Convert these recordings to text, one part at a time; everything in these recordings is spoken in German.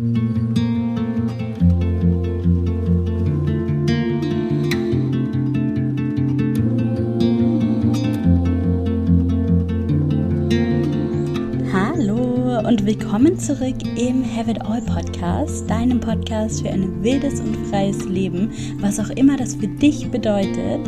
Hallo und willkommen zurück im Have It All Podcast, deinem Podcast für ein wildes und freies Leben, was auch immer das für dich bedeutet.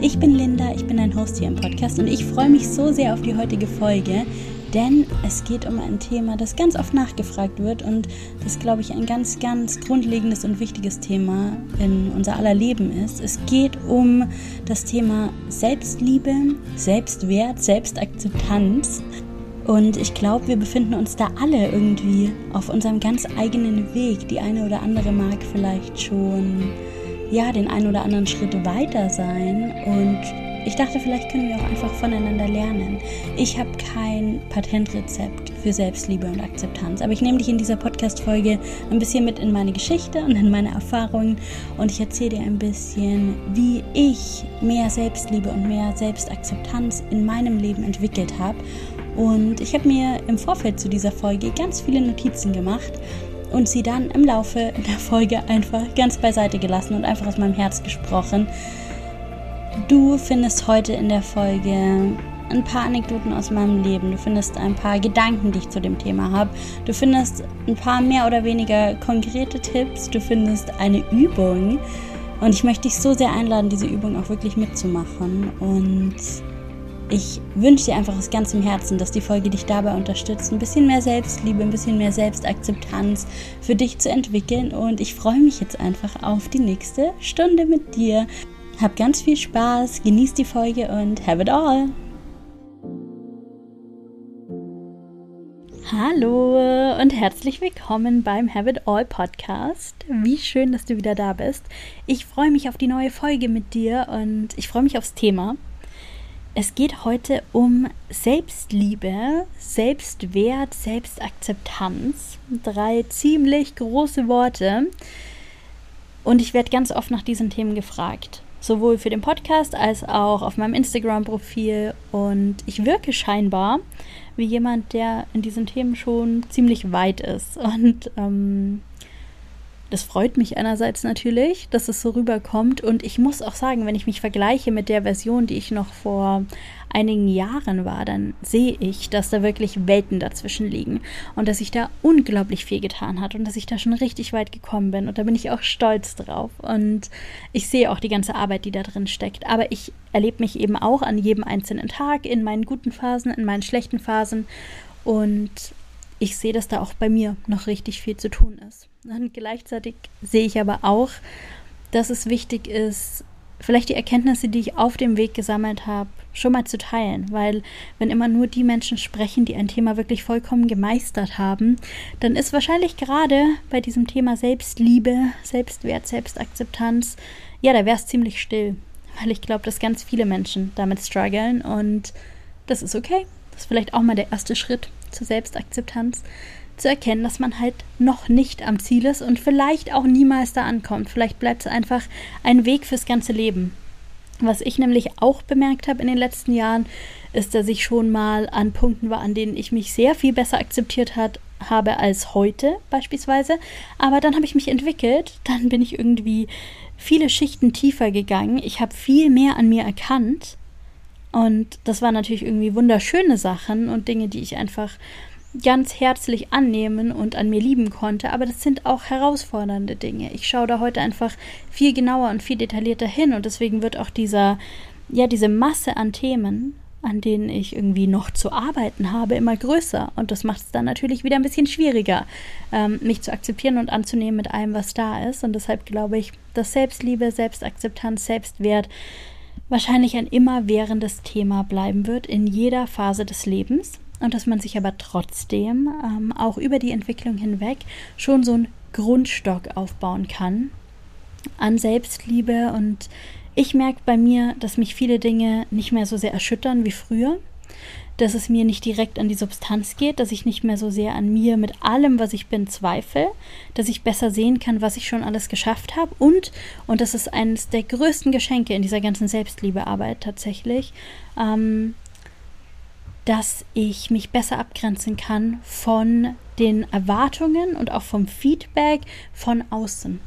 Ich bin Linda, ich bin ein Host hier im Podcast und ich freue mich so sehr auf die heutige Folge, denn es geht um ein Thema, das ganz oft nachgefragt wird und das, glaube ich, ein ganz, ganz grundlegendes und wichtiges Thema in unser aller Leben ist. Es geht um das Thema Selbstliebe, Selbstwert, Selbstakzeptanz. Und ich glaube, wir befinden uns da alle irgendwie auf unserem ganz eigenen Weg. Die eine oder andere mag vielleicht schon ja, den einen oder anderen Schritt weiter sein und ich dachte, vielleicht können wir auch einfach voneinander lernen. Ich habe kein Patentrezept für Selbstliebe und Akzeptanz, aber ich nehme dich in dieser Podcast-Folge ein bisschen mit in meine Geschichte und in meine Erfahrungen und ich erzähle dir ein bisschen, wie ich mehr Selbstliebe und mehr Selbstakzeptanz in meinem Leben entwickelt habe. Und ich habe mir im Vorfeld zu dieser Folge ganz viele Notizen gemacht und sie dann im Laufe der Folge einfach ganz beiseite gelassen und einfach aus meinem Herz gesprochen. Du findest heute in der Folge ein paar Anekdoten aus meinem Leben. Du findest ein paar Gedanken, die ich zu dem Thema habe. Du findest ein paar mehr oder weniger konkrete Tipps. Du findest eine Übung. Und ich möchte dich so sehr einladen, diese Übung auch wirklich mitzumachen. Und ich wünsche dir einfach aus ganzem Herzen, dass die Folge dich dabei unterstützt, ein bisschen mehr Selbstliebe, ein bisschen mehr Selbstakzeptanz für dich zu entwickeln. Und ich freue mich jetzt einfach auf die nächste Stunde mit dir. Hab ganz viel Spaß, genieß die Folge und have it all! Hallo und herzlich willkommen beim Have It All Podcast. Wie schön, dass du wieder da bist. Ich freue mich auf die neue Folge mit dir und ich freue mich aufs Thema. Es geht heute um Selbstliebe, Selbstwert, Selbstakzeptanz. Drei ziemlich große Worte. Und ich werde ganz oft nach diesen Themen gefragt. Sowohl für den Podcast als auch auf meinem Instagram-Profil. Und ich wirke scheinbar wie jemand, der in diesen Themen schon ziemlich weit ist. Und ähm, das freut mich einerseits natürlich, dass es so rüberkommt. Und ich muss auch sagen, wenn ich mich vergleiche mit der Version, die ich noch vor einigen Jahren war, dann sehe ich, dass da wirklich Welten dazwischen liegen und dass sich da unglaublich viel getan hat und dass ich da schon richtig weit gekommen bin. Und da bin ich auch stolz drauf. Und ich sehe auch die ganze Arbeit, die da drin steckt. Aber ich erlebe mich eben auch an jedem einzelnen Tag, in meinen guten Phasen, in meinen schlechten Phasen. Und ich sehe, dass da auch bei mir noch richtig viel zu tun ist. Und gleichzeitig sehe ich aber auch, dass es wichtig ist, vielleicht die Erkenntnisse, die ich auf dem Weg gesammelt habe, schon mal zu teilen. Weil wenn immer nur die Menschen sprechen, die ein Thema wirklich vollkommen gemeistert haben, dann ist wahrscheinlich gerade bei diesem Thema Selbstliebe, Selbstwert, Selbstakzeptanz, ja, da wäre es ziemlich still. Weil ich glaube, dass ganz viele Menschen damit strugglen und das ist okay. Das ist vielleicht auch mal der erste Schritt zur Selbstakzeptanz, zu erkennen, dass man halt noch nicht am Ziel ist und vielleicht auch niemals da ankommt. Vielleicht bleibt es einfach ein Weg fürs ganze Leben. Was ich nämlich auch bemerkt habe in den letzten Jahren, ist, dass ich schon mal an Punkten war, an denen ich mich sehr viel besser akzeptiert hat, habe als heute beispielsweise. Aber dann habe ich mich entwickelt, dann bin ich irgendwie viele Schichten tiefer gegangen. Ich habe viel mehr an mir erkannt. Und das waren natürlich irgendwie wunderschöne Sachen und Dinge, die ich einfach ganz herzlich annehmen und an mir lieben konnte, aber das sind auch herausfordernde Dinge. Ich schaue da heute einfach viel genauer und viel detaillierter hin und deswegen wird auch dieser, ja, diese Masse an Themen, an denen ich irgendwie noch zu arbeiten habe, immer größer. Und das macht es dann natürlich wieder ein bisschen schwieriger, ähm, mich zu akzeptieren und anzunehmen mit allem, was da ist. Und deshalb glaube ich, dass Selbstliebe, Selbstakzeptanz, Selbstwert wahrscheinlich ein immerwährendes Thema bleiben wird in jeder Phase des Lebens und dass man sich aber trotzdem ähm, auch über die Entwicklung hinweg schon so einen Grundstock aufbauen kann an Selbstliebe. Und ich merke bei mir, dass mich viele Dinge nicht mehr so sehr erschüttern wie früher, dass es mir nicht direkt an die Substanz geht, dass ich nicht mehr so sehr an mir mit allem, was ich bin, zweifle, dass ich besser sehen kann, was ich schon alles geschafft habe und, und das ist eines der größten, Geschenke in dieser ganzen Selbstliebearbeit tatsächlich, ähm, dass ich mich besser abgrenzen kann von den Erwartungen und auch vom Feedback von außen.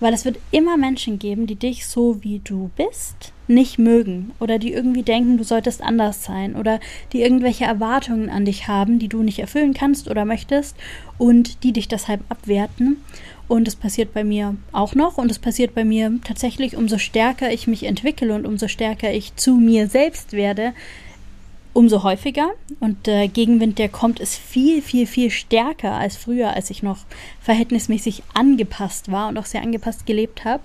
Weil es wird immer Menschen geben, die dich so wie du bist nicht mögen. Oder die irgendwie denken, du solltest anders sein. Oder die irgendwelche Erwartungen an dich haben, die du nicht erfüllen kannst oder möchtest. Und die dich deshalb abwerten. Und es passiert bei mir auch noch. Und es passiert bei mir tatsächlich, umso stärker ich mich entwickle und umso stärker ich zu mir selbst werde, umso häufiger. Und der Gegenwind, der kommt, ist viel, viel, viel stärker als früher, als ich noch verhältnismäßig angepasst war und auch sehr angepasst gelebt habe.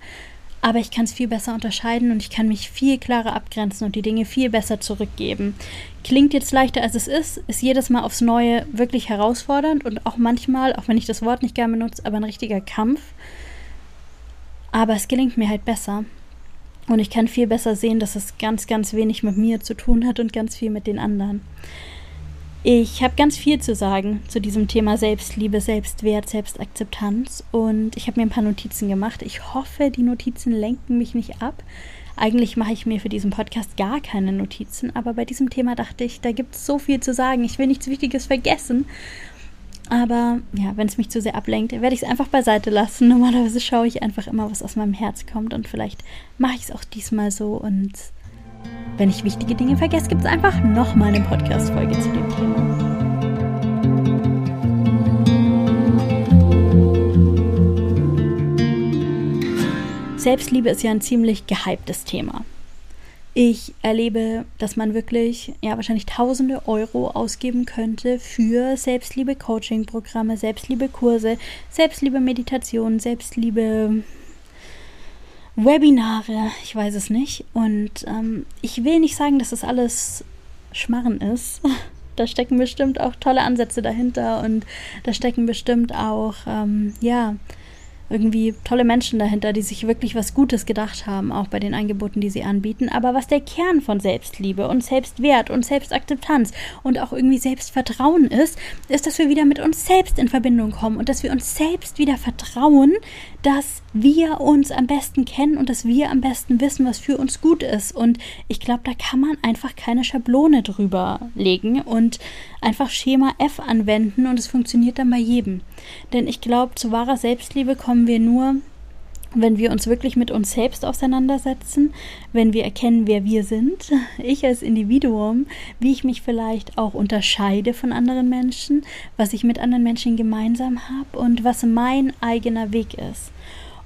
Aber ich kann es viel besser unterscheiden und ich kann mich viel klarer abgrenzen und die Dinge viel besser zurückgeben. Klingt jetzt leichter als es ist, ist jedes Mal aufs Neue wirklich herausfordernd und auch manchmal, auch wenn ich das Wort nicht gerne benutze, aber ein richtiger Kampf. Aber es gelingt mir halt besser. Und ich kann viel besser sehen, dass es ganz, ganz wenig mit mir zu tun hat und ganz viel mit den anderen. Ich habe ganz viel zu sagen zu diesem Thema Selbstliebe, Selbstwert, Selbstakzeptanz und ich habe mir ein paar Notizen gemacht. Ich hoffe, die Notizen lenken mich nicht ab. Eigentlich mache ich mir für diesen Podcast gar keine Notizen, aber bei diesem Thema dachte ich, da gibt es so viel zu sagen. Ich will nichts Wichtiges vergessen aber ja, wenn es mich zu sehr ablenkt, werde ich es einfach beiseite lassen. Normalerweise schaue ich einfach immer, was aus meinem Herz kommt. Und vielleicht mache ich es auch diesmal so. Und wenn ich wichtige Dinge vergesse, gibt es einfach nochmal eine Podcast-Folge zu dem Thema. Selbstliebe ist ja ein ziemlich gehyptes Thema. Ich erlebe, dass man wirklich, ja, wahrscheinlich tausende Euro ausgeben könnte für Selbstliebe-Coaching-Programme, Selbstliebe-Kurse, Selbstliebe-Meditation, Selbstliebe-Webinare, ich weiß es nicht. Und ähm, ich will nicht sagen, dass das alles Schmarren ist. Da stecken bestimmt auch tolle Ansätze dahinter und da stecken bestimmt auch, ähm, ja, irgendwie tolle Menschen dahinter, die sich wirklich was Gutes gedacht haben, auch bei den Angeboten, die sie anbieten. Aber was der Kern von Selbstliebe und Selbstwert und Selbstakzeptanz und auch irgendwie Selbstvertrauen ist, ist, dass wir wieder mit uns selbst in Verbindung kommen und dass wir uns selbst wieder vertrauen, dass wir uns am besten kennen und dass wir am besten wissen, was für uns gut ist. Und ich glaube, da kann man einfach keine Schablone drüber legen und einfach Schema F anwenden und es funktioniert dann bei jedem. Denn ich glaube, zu wahrer Selbstliebe kommen wir nur, wenn wir uns wirklich mit uns selbst auseinandersetzen, wenn wir erkennen, wer wir sind, ich als Individuum, wie ich mich vielleicht auch unterscheide von anderen Menschen, was ich mit anderen Menschen gemeinsam habe und was mein eigener Weg ist.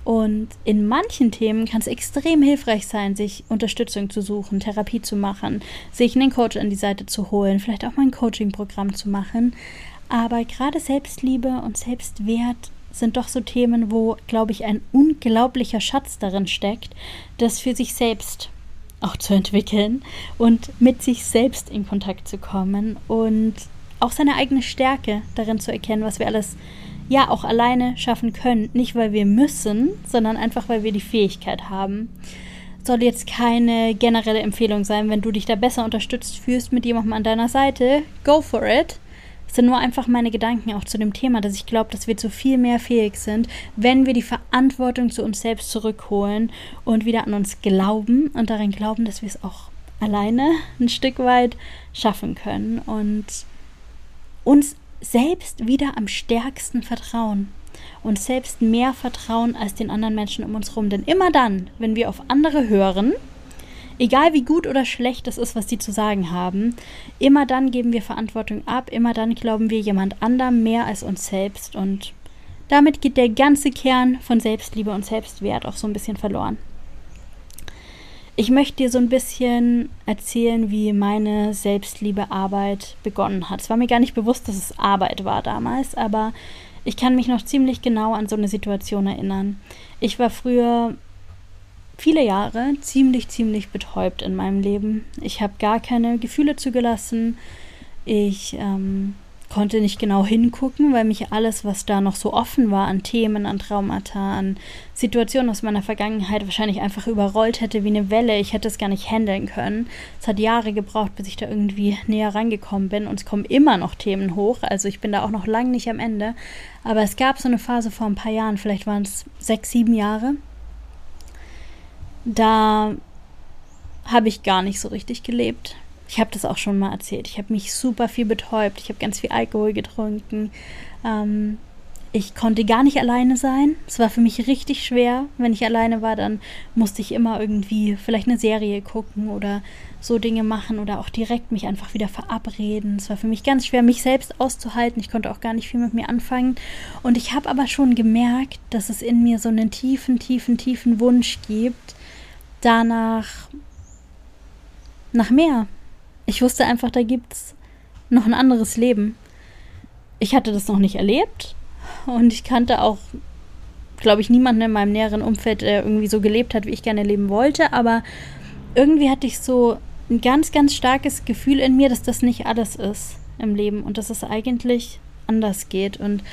Und in manchen Themen kann es extrem hilfreich sein, sich Unterstützung zu suchen, Therapie zu machen, sich einen Coach an die Seite zu holen, vielleicht auch mal ein Coaching-Programm zu machen. Aber gerade Selbstliebe und Selbstwert sind doch so Themen, wo, glaube ich, ein unglaublicher Schatz darin steckt, das für sich selbst auch zu entwickeln und mit sich selbst in Kontakt zu kommen und auch seine eigene Stärke darin zu erkennen, was wir alles ja auch alleine schaffen können. Nicht, weil wir müssen, sondern einfach, weil wir die Fähigkeit haben. Soll jetzt keine generelle Empfehlung sein, wenn du dich da besser unterstützt fühlst mit jemandem an deiner Seite, go for it. Das sind nur einfach meine Gedanken auch zu dem Thema, dass ich glaube, dass wir zu viel mehr fähig sind, wenn wir die Verantwortung zu uns selbst zurückholen und wieder an uns glauben und darin glauben, dass wir es auch alleine ein Stück weit schaffen können und uns selbst wieder am stärksten vertrauen und selbst mehr vertrauen als den anderen Menschen um uns herum. Denn immer dann, wenn wir auf andere hören, egal wie gut oder schlecht es ist, was die zu sagen haben, immer dann geben wir Verantwortung ab, immer dann glauben wir jemand anderem mehr als uns selbst und damit geht der ganze Kern von Selbstliebe und Selbstwert auch so ein bisschen verloren. Ich möchte dir so ein bisschen erzählen, wie meine Selbstliebearbeit begonnen hat. Es war mir gar nicht bewusst, dass es Arbeit war damals, aber ich kann mich noch ziemlich genau an so eine Situation erinnern. Ich war früher viele Jahre ziemlich, ziemlich betäubt in meinem Leben. Ich habe gar keine Gefühle zugelassen. Ich ähm, konnte nicht genau hingucken, weil mich alles, was da noch so offen war an Themen, an Traumata, an Situationen aus meiner Vergangenheit wahrscheinlich einfach überrollt hätte wie eine Welle. Ich hätte es gar nicht handeln können. Es hat Jahre gebraucht, bis ich da irgendwie näher rangekommen bin und es kommen immer noch Themen hoch. Also ich bin da auch noch lange nicht am Ende. Aber es gab so eine Phase vor ein paar Jahren, vielleicht waren es sechs, sieben Jahre. Da habe ich gar nicht so richtig gelebt ich habe das auch schon mal erzählt. Ich habe mich super viel betäubt. Ich habe ganz viel Alkohol getrunken. Ähm, ich konnte gar nicht alleine sein. Es war für mich richtig schwer. Wenn ich alleine war, dann musste ich immer irgendwie vielleicht eine Serie gucken oder so Dinge machen oder auch direkt mich einfach wieder verabreden. Es war für mich ganz schwer, mich selbst auszuhalten. Ich konnte auch gar nicht viel mit mir anfangen. Und ich habe aber schon gemerkt, dass es in mir so einen tiefen, tiefen, tiefen Wunsch gibt, danach nach mehr. Ich wusste einfach, da gibt es noch ein anderes Leben. Ich hatte das noch nicht erlebt und ich kannte auch, glaube ich, niemanden in meinem näheren Umfeld, der irgendwie so gelebt hat, wie ich gerne leben wollte. Aber irgendwie hatte ich so ein ganz, ganz starkes Gefühl in mir, dass das nicht alles ist im Leben und dass es eigentlich anders geht. Und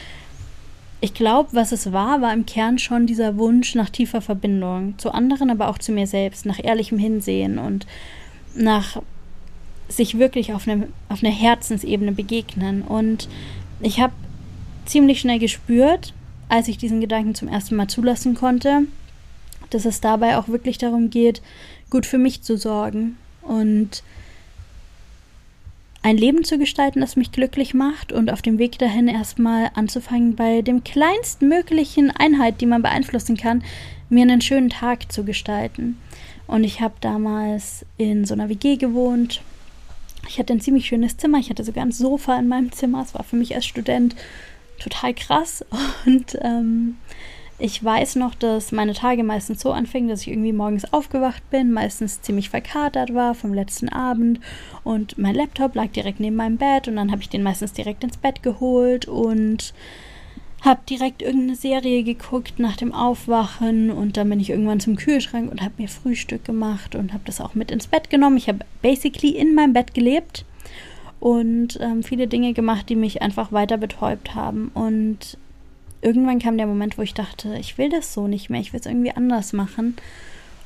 ich glaube, was es war, war im Kern schon dieser Wunsch nach tiefer Verbindung zu anderen, aber auch zu mir selbst, nach ehrlichem Hinsehen und nach sich wirklich auf eine, auf eine Herzensebene begegnen. Und ich habe ziemlich schnell gespürt, als ich diesen Gedanken zum ersten Mal zulassen konnte, dass es dabei auch wirklich darum geht, gut für mich zu sorgen und ein Leben zu gestalten, das mich glücklich macht und auf dem Weg dahin erstmal anzufangen, bei dem kleinstmöglichen Einheit, die man beeinflussen kann, mir einen schönen Tag zu gestalten. Und ich habe damals in so einer WG gewohnt. Ich hatte ein ziemlich schönes Zimmer. Ich hatte sogar ein Sofa in meinem Zimmer. Es war für mich als Student total krass. Und ähm, ich weiß noch, dass meine Tage meistens so anfingen, dass ich irgendwie morgens aufgewacht bin, meistens ziemlich verkatert war vom letzten Abend und mein Laptop lag direkt neben meinem Bett und dann habe ich den meistens direkt ins Bett geholt und habe direkt irgendeine Serie geguckt nach dem Aufwachen und dann bin ich irgendwann zum Kühlschrank und habe mir Frühstück gemacht und habe das auch mit ins Bett genommen. Ich habe basically in meinem Bett gelebt und ähm, viele Dinge gemacht, die mich einfach weiter betäubt haben. Und irgendwann kam der Moment, wo ich dachte, ich will das so nicht mehr, ich will es irgendwie anders machen.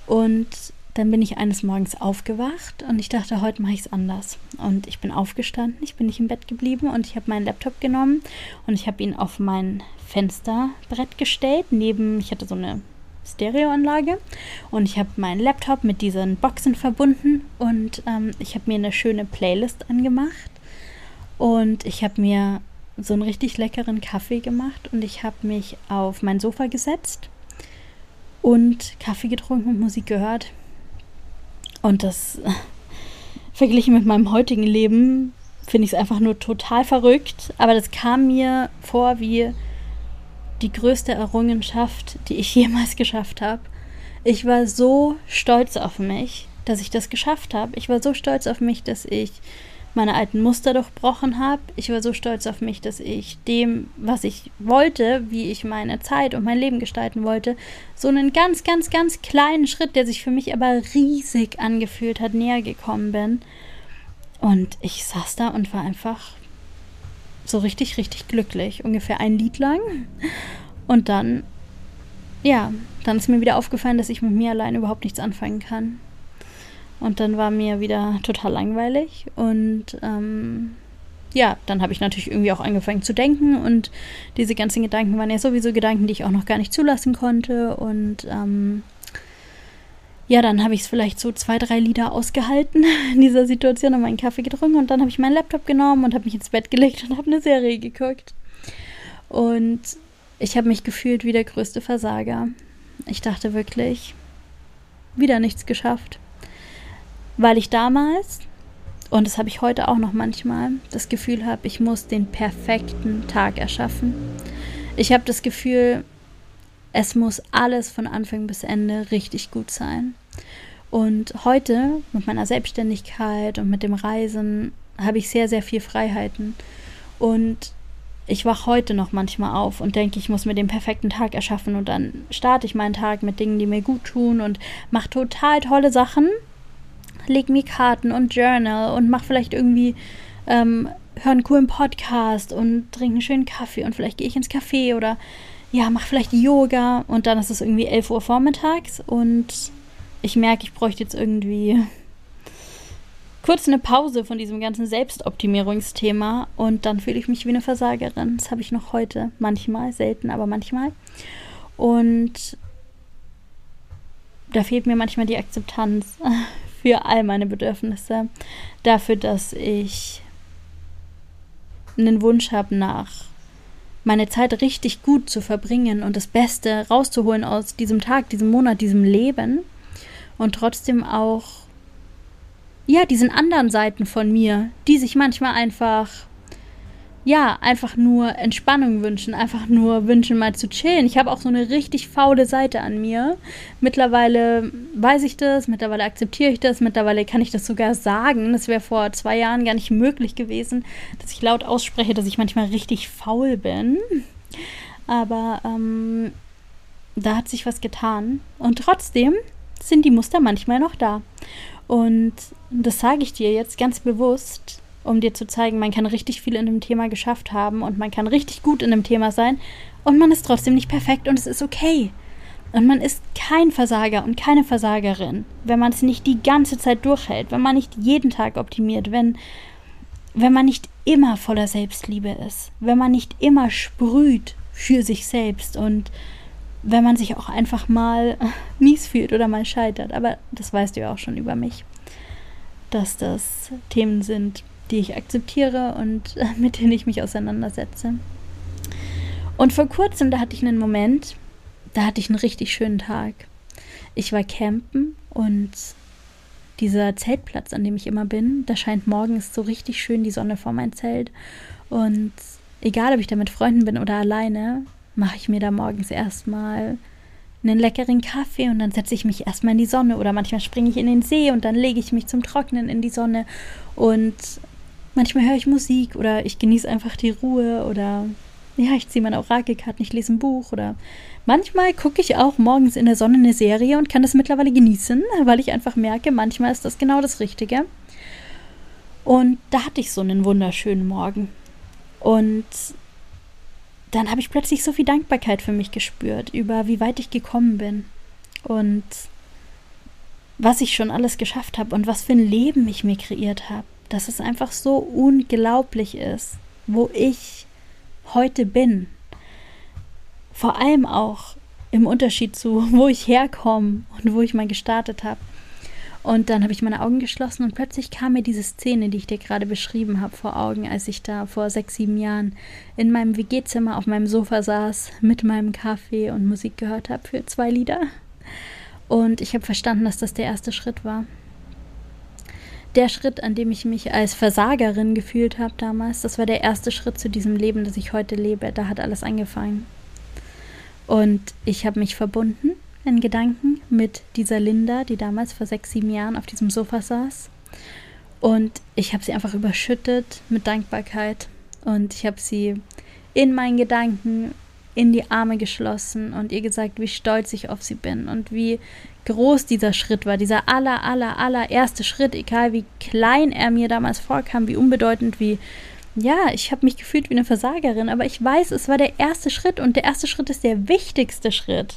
Und dann bin ich eines Morgens aufgewacht und ich dachte, heute mache ich es anders. Und ich bin aufgestanden, ich bin nicht im Bett geblieben und ich habe meinen Laptop genommen und ich habe ihn auf mein Fensterbrett gestellt. Neben, ich hatte so eine Stereoanlage und ich habe meinen Laptop mit diesen Boxen verbunden und ähm, ich habe mir eine schöne Playlist angemacht und ich habe mir so einen richtig leckeren Kaffee gemacht und ich habe mich auf mein Sofa gesetzt und Kaffee getrunken und Musik gehört. Und das äh, verglichen mit meinem heutigen Leben finde ich es einfach nur total verrückt. Aber das kam mir vor wie die größte Errungenschaft, die ich jemals geschafft habe. Ich war so stolz auf mich, dass ich das geschafft habe. Ich war so stolz auf mich, dass ich meine alten Muster durchbrochen habe. Ich war so stolz auf mich, dass ich dem, was ich wollte, wie ich meine Zeit und mein Leben gestalten wollte, so einen ganz, ganz, ganz kleinen Schritt, der sich für mich aber riesig angefühlt hat, näher gekommen bin. Und ich saß da und war einfach so richtig, richtig glücklich. Ungefähr ein Lied lang. Und dann, ja, dann ist mir wieder aufgefallen, dass ich mit mir allein überhaupt nichts anfangen kann. Und dann war mir wieder total langweilig. Und ähm, ja, dann habe ich natürlich irgendwie auch angefangen zu denken. Und diese ganzen Gedanken waren ja sowieso Gedanken, die ich auch noch gar nicht zulassen konnte. Und ähm, ja, dann habe ich es vielleicht so zwei, drei Lieder ausgehalten in dieser Situation und meinen Kaffee getrunken und dann habe ich meinen Laptop genommen und habe mich ins Bett gelegt und habe eine Serie geguckt. Und ich habe mich gefühlt wie der größte Versager. Ich dachte wirklich, wieder nichts geschafft. Weil ich damals, und das habe ich heute auch noch manchmal, das Gefühl habe, ich muss den perfekten Tag erschaffen. Ich habe das Gefühl, es muss alles von Anfang bis Ende richtig gut sein. Und heute mit meiner Selbstständigkeit und mit dem Reisen habe ich sehr, sehr viel Freiheiten. Und ich wache heute noch manchmal auf und denke, ich muss mir den perfekten Tag erschaffen und dann starte ich meinen Tag mit Dingen, die mir gut tun und mache total tolle Sachen, leg mir Karten und Journal und mache vielleicht irgendwie, ähm, höre einen coolen Podcast und trinke einen schönen Kaffee und vielleicht gehe ich ins Café oder ja, mach vielleicht Yoga und dann ist es irgendwie 11 Uhr vormittags und ich merke, ich bräuchte jetzt irgendwie kurz eine Pause von diesem ganzen Selbstoptimierungsthema und dann fühle ich mich wie eine Versagerin. Das habe ich noch heute, manchmal, selten, aber manchmal. Und da fehlt mir manchmal die Akzeptanz für all meine Bedürfnisse, dafür, dass ich einen Wunsch habe nach meine Zeit richtig gut zu verbringen und das Beste rauszuholen aus diesem Tag, diesem Monat, diesem Leben. Und trotzdem auch ja, diesen anderen Seiten von mir, die sich manchmal einfach ja, einfach nur Entspannung wünschen, einfach nur wünschen, mal zu chillen. Ich habe auch so eine richtig faule Seite an mir. Mittlerweile weiß ich das, mittlerweile akzeptiere ich das, mittlerweile kann ich das sogar sagen. Das wäre vor zwei Jahren gar nicht möglich gewesen, dass ich laut ausspreche, dass ich manchmal richtig faul bin. Aber ähm, da hat sich was getan. Und trotzdem sind die Muster manchmal noch da. Und das sage ich dir jetzt ganz bewusst, um dir zu zeigen, man kann richtig viel in dem Thema geschafft haben und man kann richtig gut in dem Thema sein und man ist trotzdem nicht perfekt und es ist okay. Und man ist kein Versager und keine Versagerin, wenn man es nicht die ganze Zeit durchhält, wenn man nicht jeden Tag optimiert, wenn, wenn man nicht immer voller Selbstliebe ist, wenn man nicht immer sprüht für sich selbst und wenn man sich auch einfach mal mies fühlt oder mal scheitert. Aber das weißt du ja auch schon über mich, dass das Themen sind, die ich akzeptiere und mit denen ich mich auseinandersetze. Und vor kurzem, da hatte ich einen Moment, da hatte ich einen richtig schönen Tag. Ich war campen und dieser Zeltplatz, an dem ich immer bin, da scheint morgens so richtig schön die Sonne vor mein Zelt. Und egal, ob ich da mit Freunden bin oder alleine, mache ich mir da morgens erstmal einen leckeren Kaffee und dann setze ich mich erstmal in die Sonne oder manchmal springe ich in den See und dann lege ich mich zum Trocknen in die Sonne und Manchmal höre ich Musik oder ich genieße einfach die Ruhe oder ja, ich ziehe meine Orakelkarten, ich lese ein Buch oder manchmal gucke ich auch morgens in der Sonne eine Serie und kann das mittlerweile genießen, weil ich einfach merke, manchmal ist das genau das Richtige. Und da hatte ich so einen wunderschönen Morgen. Und dann habe ich plötzlich so viel Dankbarkeit für mich gespürt, über wie weit ich gekommen bin und was ich schon alles geschafft habe und was für ein Leben ich mir kreiert habe dass es einfach so unglaublich ist, wo ich heute bin. Vor allem auch im Unterschied zu, wo ich herkomme und wo ich mal gestartet habe. Und dann habe ich meine Augen geschlossen und plötzlich kam mir diese Szene, die ich dir gerade beschrieben habe, vor Augen, als ich da vor sechs, sieben Jahren in meinem WG-Zimmer auf meinem Sofa saß, mit meinem Kaffee und Musik gehört habe für zwei Lieder. Und ich habe verstanden, dass das der erste Schritt war der Schritt, an dem ich mich als Versagerin gefühlt habe damals, das war der erste Schritt zu diesem Leben, das ich heute lebe. Da hat alles angefangen. Und ich habe mich verbunden in Gedanken mit dieser Linda, die damals vor sechs, sieben Jahren auf diesem Sofa saß. Und ich habe sie einfach überschüttet mit Dankbarkeit. Und ich habe sie in meinen Gedanken in die Arme geschlossen und ihr gesagt, wie stolz ich auf sie bin und wie groß dieser Schritt war, dieser aller, aller, allererste Schritt, egal wie klein er mir damals vorkam, wie unbedeutend, wie, ja, ich habe mich gefühlt wie eine Versagerin, aber ich weiß, es war der erste Schritt und der erste Schritt ist der wichtigste Schritt.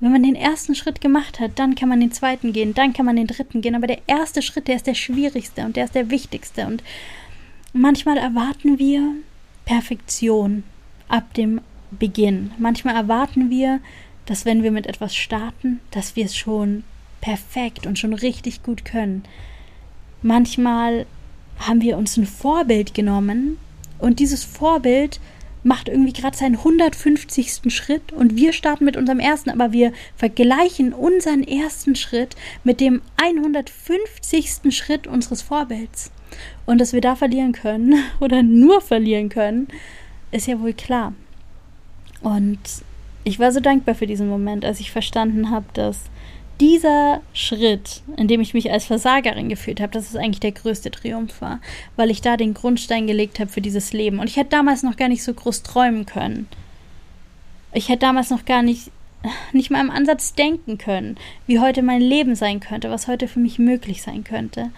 Wenn man den ersten Schritt gemacht hat, dann kann man den zweiten gehen, dann kann man den dritten gehen, aber der erste Schritt, der ist der schwierigste und der ist der wichtigste und manchmal erwarten wir Perfektion ab dem Beginn. Manchmal erwarten wir, dass wenn wir mit etwas starten, dass wir es schon perfekt und schon richtig gut können. Manchmal haben wir uns ein Vorbild genommen und dieses Vorbild macht irgendwie gerade seinen 150. Schritt und wir starten mit unserem ersten, aber wir vergleichen unseren ersten Schritt mit dem 150. Schritt unseres Vorbilds. Und dass wir da verlieren können oder nur verlieren können, ist ja wohl klar. Und ich war so dankbar für diesen Moment, als ich verstanden habe, dass dieser Schritt, in dem ich mich als Versagerin gefühlt habe, dass es eigentlich der größte Triumph war, weil ich da den Grundstein gelegt habe für dieses Leben. Und ich hätte damals noch gar nicht so groß träumen können. Ich hätte damals noch gar nicht, nicht mal im Ansatz denken können, wie heute mein Leben sein könnte, was heute für mich möglich sein könnte.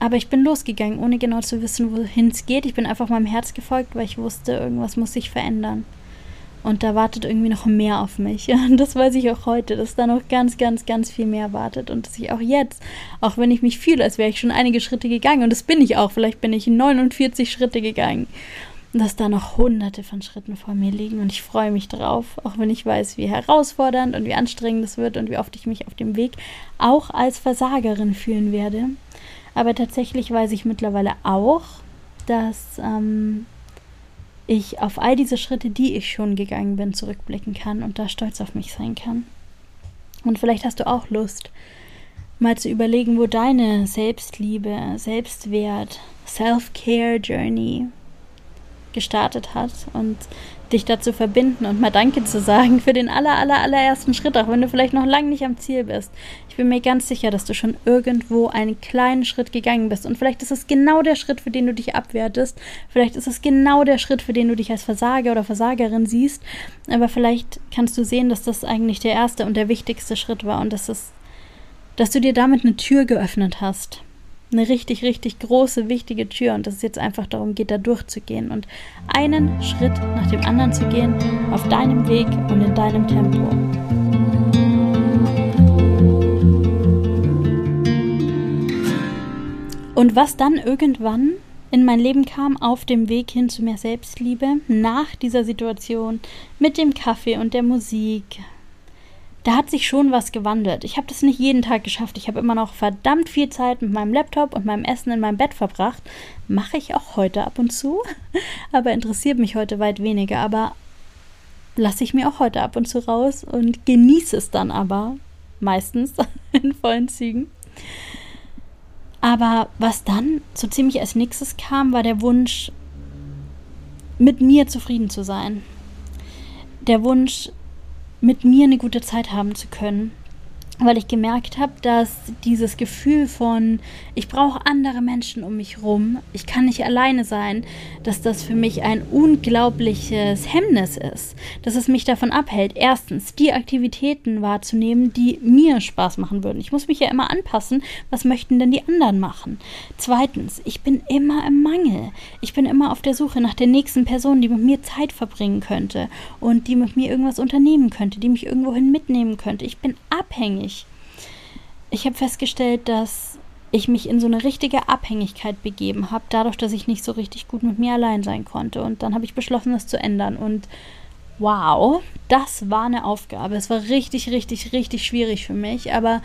Aber ich bin losgegangen, ohne genau zu wissen, wohin es geht. Ich bin einfach meinem Herz gefolgt, weil ich wusste, irgendwas muss sich verändern. Und da wartet irgendwie noch mehr auf mich. Und das weiß ich auch heute, dass da noch ganz, ganz, ganz viel mehr wartet. Und dass ich auch jetzt, auch wenn ich mich fühle, als wäre ich schon einige Schritte gegangen, und das bin ich auch, vielleicht bin ich 49 Schritte gegangen, dass da noch hunderte von Schritten vor mir liegen und ich freue mich drauf, auch wenn ich weiß, wie herausfordernd und wie anstrengend es wird und wie oft ich mich auf dem Weg auch als Versagerin fühlen werde. Aber tatsächlich weiß ich mittlerweile auch, dass ähm, ich auf all diese Schritte, die ich schon gegangen bin, zurückblicken kann und da stolz auf mich sein kann. Und vielleicht hast du auch Lust, mal zu überlegen, wo deine Selbstliebe, Selbstwert, Self-Care-Journey gestartet hat und dich dazu verbinden und mal Danke zu sagen für den aller, aller, allerersten Schritt, auch wenn du vielleicht noch lange nicht am Ziel bist. Ich bin mir ganz sicher, dass du schon irgendwo einen kleinen Schritt gegangen bist und vielleicht ist es genau der Schritt, für den du dich abwertest. Vielleicht ist es genau der Schritt, für den du dich als Versager oder Versagerin siehst. Aber vielleicht kannst du sehen, dass das eigentlich der erste und der wichtigste Schritt war und dass es, dass du dir damit eine Tür geöffnet hast eine richtig, richtig große, wichtige Tür und dass es jetzt einfach darum geht, da durchzugehen und einen Schritt nach dem anderen zu gehen, auf deinem Weg und in deinem Tempo. Und was dann irgendwann in mein Leben kam, auf dem Weg hin zu mehr Selbstliebe, nach dieser Situation mit dem Kaffee und der Musik, da hat sich schon was gewandelt. Ich habe das nicht jeden Tag geschafft. Ich habe immer noch verdammt viel Zeit mit meinem Laptop und meinem Essen in meinem Bett verbracht. Mache ich auch heute ab und zu, aber interessiert mich heute weit weniger. Aber lasse ich mir auch heute ab und zu raus und genieße es dann aber meistens in vollen Zügen. Aber was dann so ziemlich als nächstes kam, war der Wunsch, mit mir zufrieden zu sein. Der Wunsch, mit mir eine gute Zeit haben zu können weil ich gemerkt habe, dass dieses Gefühl von, ich brauche andere Menschen um mich rum, ich kann nicht alleine sein, dass das für mich ein unglaubliches Hemmnis ist, dass es mich davon abhält, erstens die Aktivitäten wahrzunehmen, die mir Spaß machen würden. Ich muss mich ja immer anpassen, was möchten denn die anderen machen. Zweitens, ich bin immer im Mangel. Ich bin immer auf der Suche nach der nächsten Person, die mit mir Zeit verbringen könnte und die mit mir irgendwas unternehmen könnte, die mich irgendwohin mitnehmen könnte. Ich bin abhängig ich habe festgestellt, dass ich mich in so eine richtige Abhängigkeit begeben habe, dadurch, dass ich nicht so richtig gut mit mir allein sein konnte. Und dann habe ich beschlossen, das zu ändern. Und wow, das war eine Aufgabe. Es war richtig, richtig, richtig schwierig für mich. Aber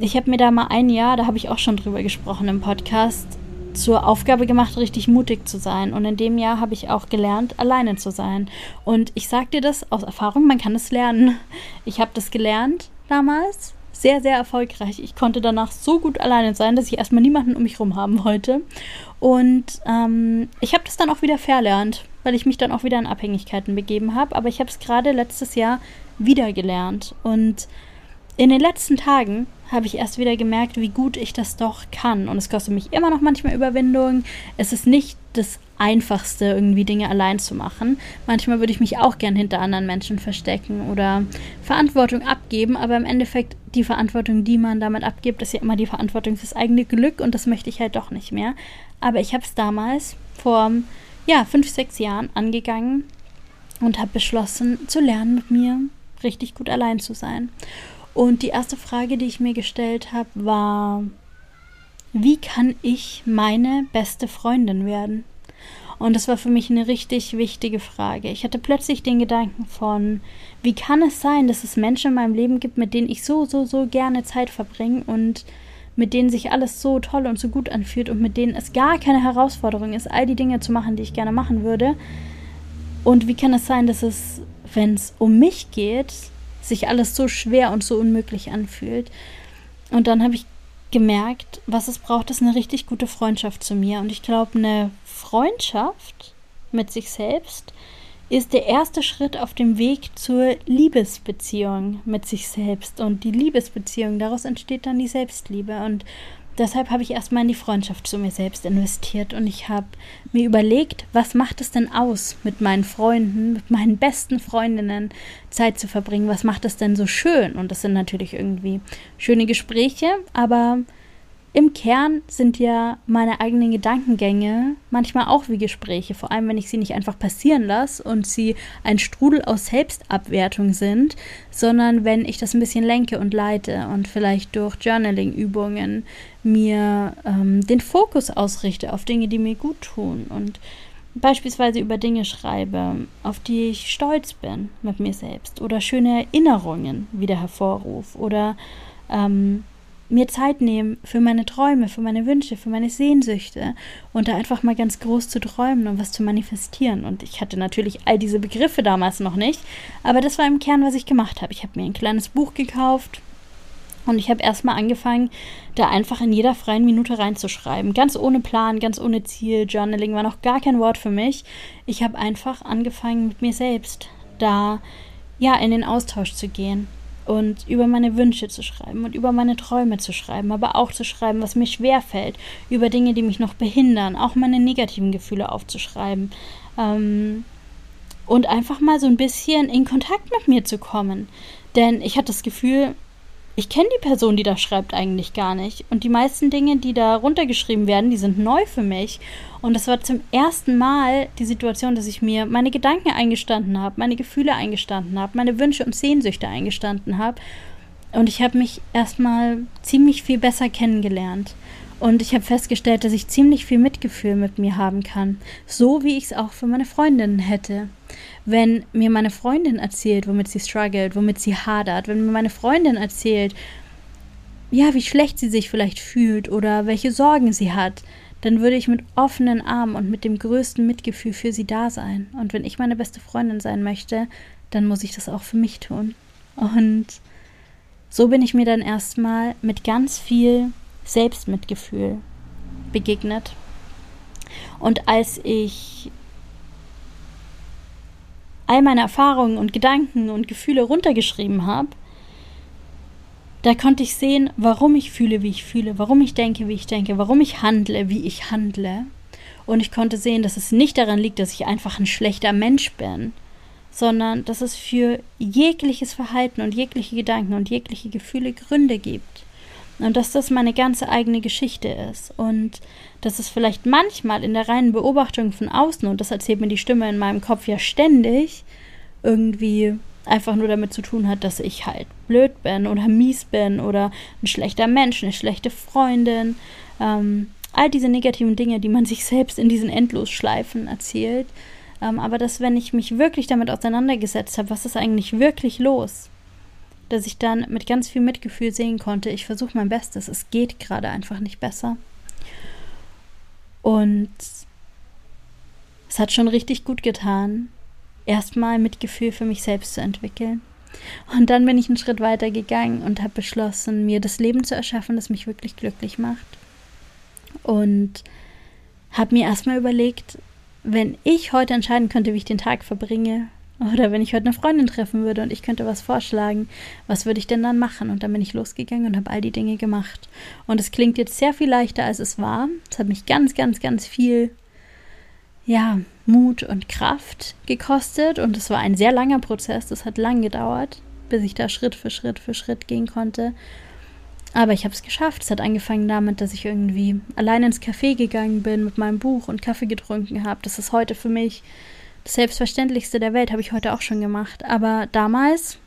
ich habe mir da mal ein Jahr, da habe ich auch schon drüber gesprochen im Podcast, zur Aufgabe gemacht, richtig mutig zu sein. Und in dem Jahr habe ich auch gelernt, alleine zu sein. Und ich sage dir das aus Erfahrung, man kann es lernen. Ich habe das gelernt damals sehr, sehr erfolgreich. Ich konnte danach so gut alleine sein, dass ich erstmal niemanden um mich herum haben wollte. Und ähm, ich habe das dann auch wieder verlernt, weil ich mich dann auch wieder in Abhängigkeiten begeben habe. Aber ich habe es gerade letztes Jahr wieder gelernt. Und in den letzten Tagen habe ich erst wieder gemerkt, wie gut ich das doch kann. Und es kostet mich immer noch manchmal Überwindung. Es ist nicht das Einfachste, irgendwie Dinge allein zu machen. Manchmal würde ich mich auch gern hinter anderen Menschen verstecken oder Verantwortung abgeben, aber im Endeffekt die Verantwortung, die man damit abgibt, ist ja immer die Verantwortung fürs eigene Glück und das möchte ich halt doch nicht mehr. Aber ich habe es damals vor ja, fünf, sechs Jahren angegangen und habe beschlossen zu lernen, mit mir richtig gut allein zu sein. Und die erste Frage, die ich mir gestellt habe, war, wie kann ich meine beste Freundin werden? Und das war für mich eine richtig wichtige Frage. Ich hatte plötzlich den Gedanken von, wie kann es sein, dass es Menschen in meinem Leben gibt, mit denen ich so, so, so gerne Zeit verbringe und mit denen sich alles so toll und so gut anfühlt und mit denen es gar keine Herausforderung ist, all die Dinge zu machen, die ich gerne machen würde. Und wie kann es sein, dass es, wenn es um mich geht, sich alles so schwer und so unmöglich anfühlt. Und dann habe ich gemerkt, was es braucht, ist eine richtig gute Freundschaft zu mir. Und ich glaube, eine Freundschaft mit sich selbst ist der erste Schritt auf dem Weg zur Liebesbeziehung mit sich selbst. Und die Liebesbeziehung, daraus entsteht dann die Selbstliebe. Und deshalb habe ich erstmal in die Freundschaft zu mir selbst investiert und ich habe mir überlegt, was macht es denn aus, mit meinen Freunden, mit meinen besten Freundinnen Zeit zu verbringen? Was macht es denn so schön? Und das sind natürlich irgendwie schöne Gespräche, aber im Kern sind ja meine eigenen Gedankengänge manchmal auch wie Gespräche, vor allem wenn ich sie nicht einfach passieren lasse und sie ein Strudel aus Selbstabwertung sind, sondern wenn ich das ein bisschen lenke und leite und vielleicht durch Journaling-Übungen mir ähm, den Fokus ausrichte auf Dinge, die mir gut tun und beispielsweise über Dinge schreibe, auf die ich stolz bin mit mir selbst oder schöne Erinnerungen wieder hervorrufe oder ähm, mir Zeit nehmen für meine Träume, für meine Wünsche, für meine Sehnsüchte und da einfach mal ganz groß zu träumen und was zu manifestieren. Und ich hatte natürlich all diese Begriffe damals noch nicht, aber das war im Kern, was ich gemacht habe. Ich habe mir ein kleines Buch gekauft und ich habe erstmal angefangen, da einfach in jeder freien Minute reinzuschreiben. Ganz ohne Plan, ganz ohne Ziel. Journaling war noch gar kein Wort für mich. Ich habe einfach angefangen mit mir selbst da ja in den Austausch zu gehen und über meine Wünsche zu schreiben und über meine Träume zu schreiben, aber auch zu schreiben, was mir schwer fällt, über Dinge, die mich noch behindern, auch meine negativen Gefühle aufzuschreiben. Ähm, und einfach mal so ein bisschen in Kontakt mit mir zu kommen. Denn ich hatte das Gefühl, ich kenne die Person, die da schreibt, eigentlich gar nicht. Und die meisten Dinge, die da runtergeschrieben werden, die sind neu für mich. Und das war zum ersten Mal die Situation, dass ich mir meine Gedanken eingestanden habe, meine Gefühle eingestanden habe, meine Wünsche und Sehnsüchte eingestanden habe. Und ich habe mich erstmal ziemlich viel besser kennengelernt. Und ich habe festgestellt, dass ich ziemlich viel Mitgefühl mit mir haben kann. So wie ich es auch für meine Freundinnen hätte wenn mir meine Freundin erzählt, womit sie struggelt, womit sie hadert, wenn mir meine Freundin erzählt, ja, wie schlecht sie sich vielleicht fühlt oder welche Sorgen sie hat, dann würde ich mit offenen Armen und mit dem größten Mitgefühl für sie da sein. Und wenn ich meine beste Freundin sein möchte, dann muss ich das auch für mich tun. Und so bin ich mir dann erstmal mit ganz viel Selbstmitgefühl begegnet. Und als ich all meine Erfahrungen und Gedanken und Gefühle runtergeschrieben habe, da konnte ich sehen, warum ich fühle, wie ich fühle, warum ich denke, wie ich denke, warum ich handle, wie ich handle. Und ich konnte sehen, dass es nicht daran liegt, dass ich einfach ein schlechter Mensch bin, sondern dass es für jegliches Verhalten und jegliche Gedanken und jegliche Gefühle Gründe gibt. Und dass das meine ganze eigene Geschichte ist. Und dass es vielleicht manchmal in der reinen Beobachtung von außen, und das erzählt mir die Stimme in meinem Kopf ja ständig, irgendwie einfach nur damit zu tun hat, dass ich halt blöd bin oder mies bin oder ein schlechter Mensch, eine schlechte Freundin. Ähm, all diese negativen Dinge, die man sich selbst in diesen Endlosschleifen erzählt. Ähm, aber dass, wenn ich mich wirklich damit auseinandergesetzt habe, was ist eigentlich wirklich los, dass ich dann mit ganz viel Mitgefühl sehen konnte, ich versuche mein Bestes, es geht gerade einfach nicht besser. Und es hat schon richtig gut getan, erstmal Mitgefühl für mich selbst zu entwickeln. Und dann bin ich einen Schritt weiter gegangen und habe beschlossen, mir das Leben zu erschaffen, das mich wirklich glücklich macht. Und habe mir erstmal überlegt, wenn ich heute entscheiden könnte, wie ich den Tag verbringe, oder wenn ich heute eine Freundin treffen würde und ich könnte was vorschlagen, was würde ich denn dann machen? Und dann bin ich losgegangen und habe all die Dinge gemacht. Und es klingt jetzt sehr viel leichter, als es war. Es hat mich ganz, ganz, ganz viel, ja, Mut und Kraft gekostet. Und es war ein sehr langer Prozess. Das hat lang gedauert, bis ich da Schritt für Schritt für Schritt gehen konnte. Aber ich habe es geschafft. Es hat angefangen damit, dass ich irgendwie allein ins Café gegangen bin mit meinem Buch und Kaffee getrunken habe. Das ist heute für mich Selbstverständlichste der Welt habe ich heute auch schon gemacht. Aber damals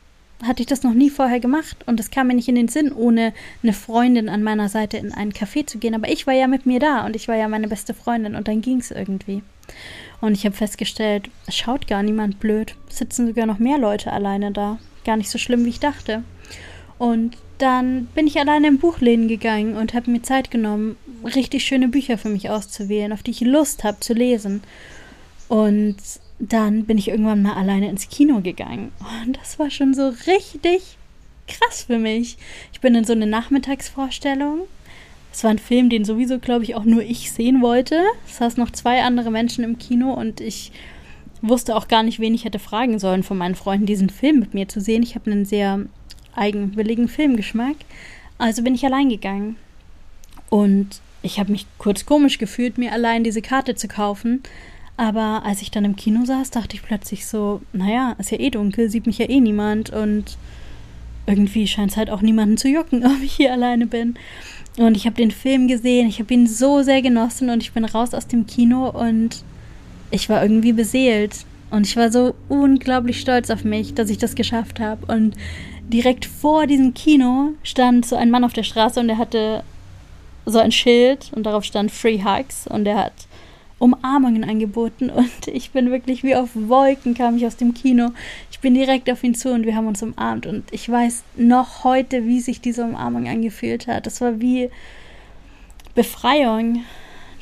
hatte ich das noch nie vorher gemacht und es kam mir nicht in den Sinn, ohne eine Freundin an meiner Seite in einen Café zu gehen. Aber ich war ja mit mir da und ich war ja meine beste Freundin und dann ging es irgendwie. Und ich habe festgestellt, es schaut gar niemand blöd. Es sitzen sogar noch mehr Leute alleine da. Gar nicht so schlimm, wie ich dachte. Und dann bin ich alleine in Buchläden gegangen und habe mir Zeit genommen, richtig schöne Bücher für mich auszuwählen, auf die ich Lust habe zu lesen. Und dann bin ich irgendwann mal alleine ins Kino gegangen. Und das war schon so richtig krass für mich. Ich bin in so eine Nachmittagsvorstellung. Es war ein Film, den sowieso, glaube ich, auch nur ich sehen wollte. Es saßen noch zwei andere Menschen im Kino und ich wusste auch gar nicht, wen ich hätte fragen sollen von meinen Freunden, diesen Film mit mir zu sehen. Ich habe einen sehr eigenwilligen Filmgeschmack. Also bin ich allein gegangen. Und ich habe mich kurz komisch gefühlt, mir allein diese Karte zu kaufen. Aber als ich dann im Kino saß, dachte ich plötzlich so, naja, ist ja eh dunkel, sieht mich ja eh niemand und irgendwie scheint es halt auch niemanden zu jucken, ob ich hier alleine bin. Und ich habe den Film gesehen, ich habe ihn so sehr genossen und ich bin raus aus dem Kino und ich war irgendwie beseelt. Und ich war so unglaublich stolz auf mich, dass ich das geschafft habe. Und direkt vor diesem Kino stand so ein Mann auf der Straße und er hatte so ein Schild und darauf stand Free Hugs und er hat Umarmungen angeboten und ich bin wirklich wie auf Wolken kam ich aus dem Kino. Ich bin direkt auf ihn zu und wir haben uns umarmt und ich weiß noch heute, wie sich diese Umarmung angefühlt hat. Das war wie Befreiung.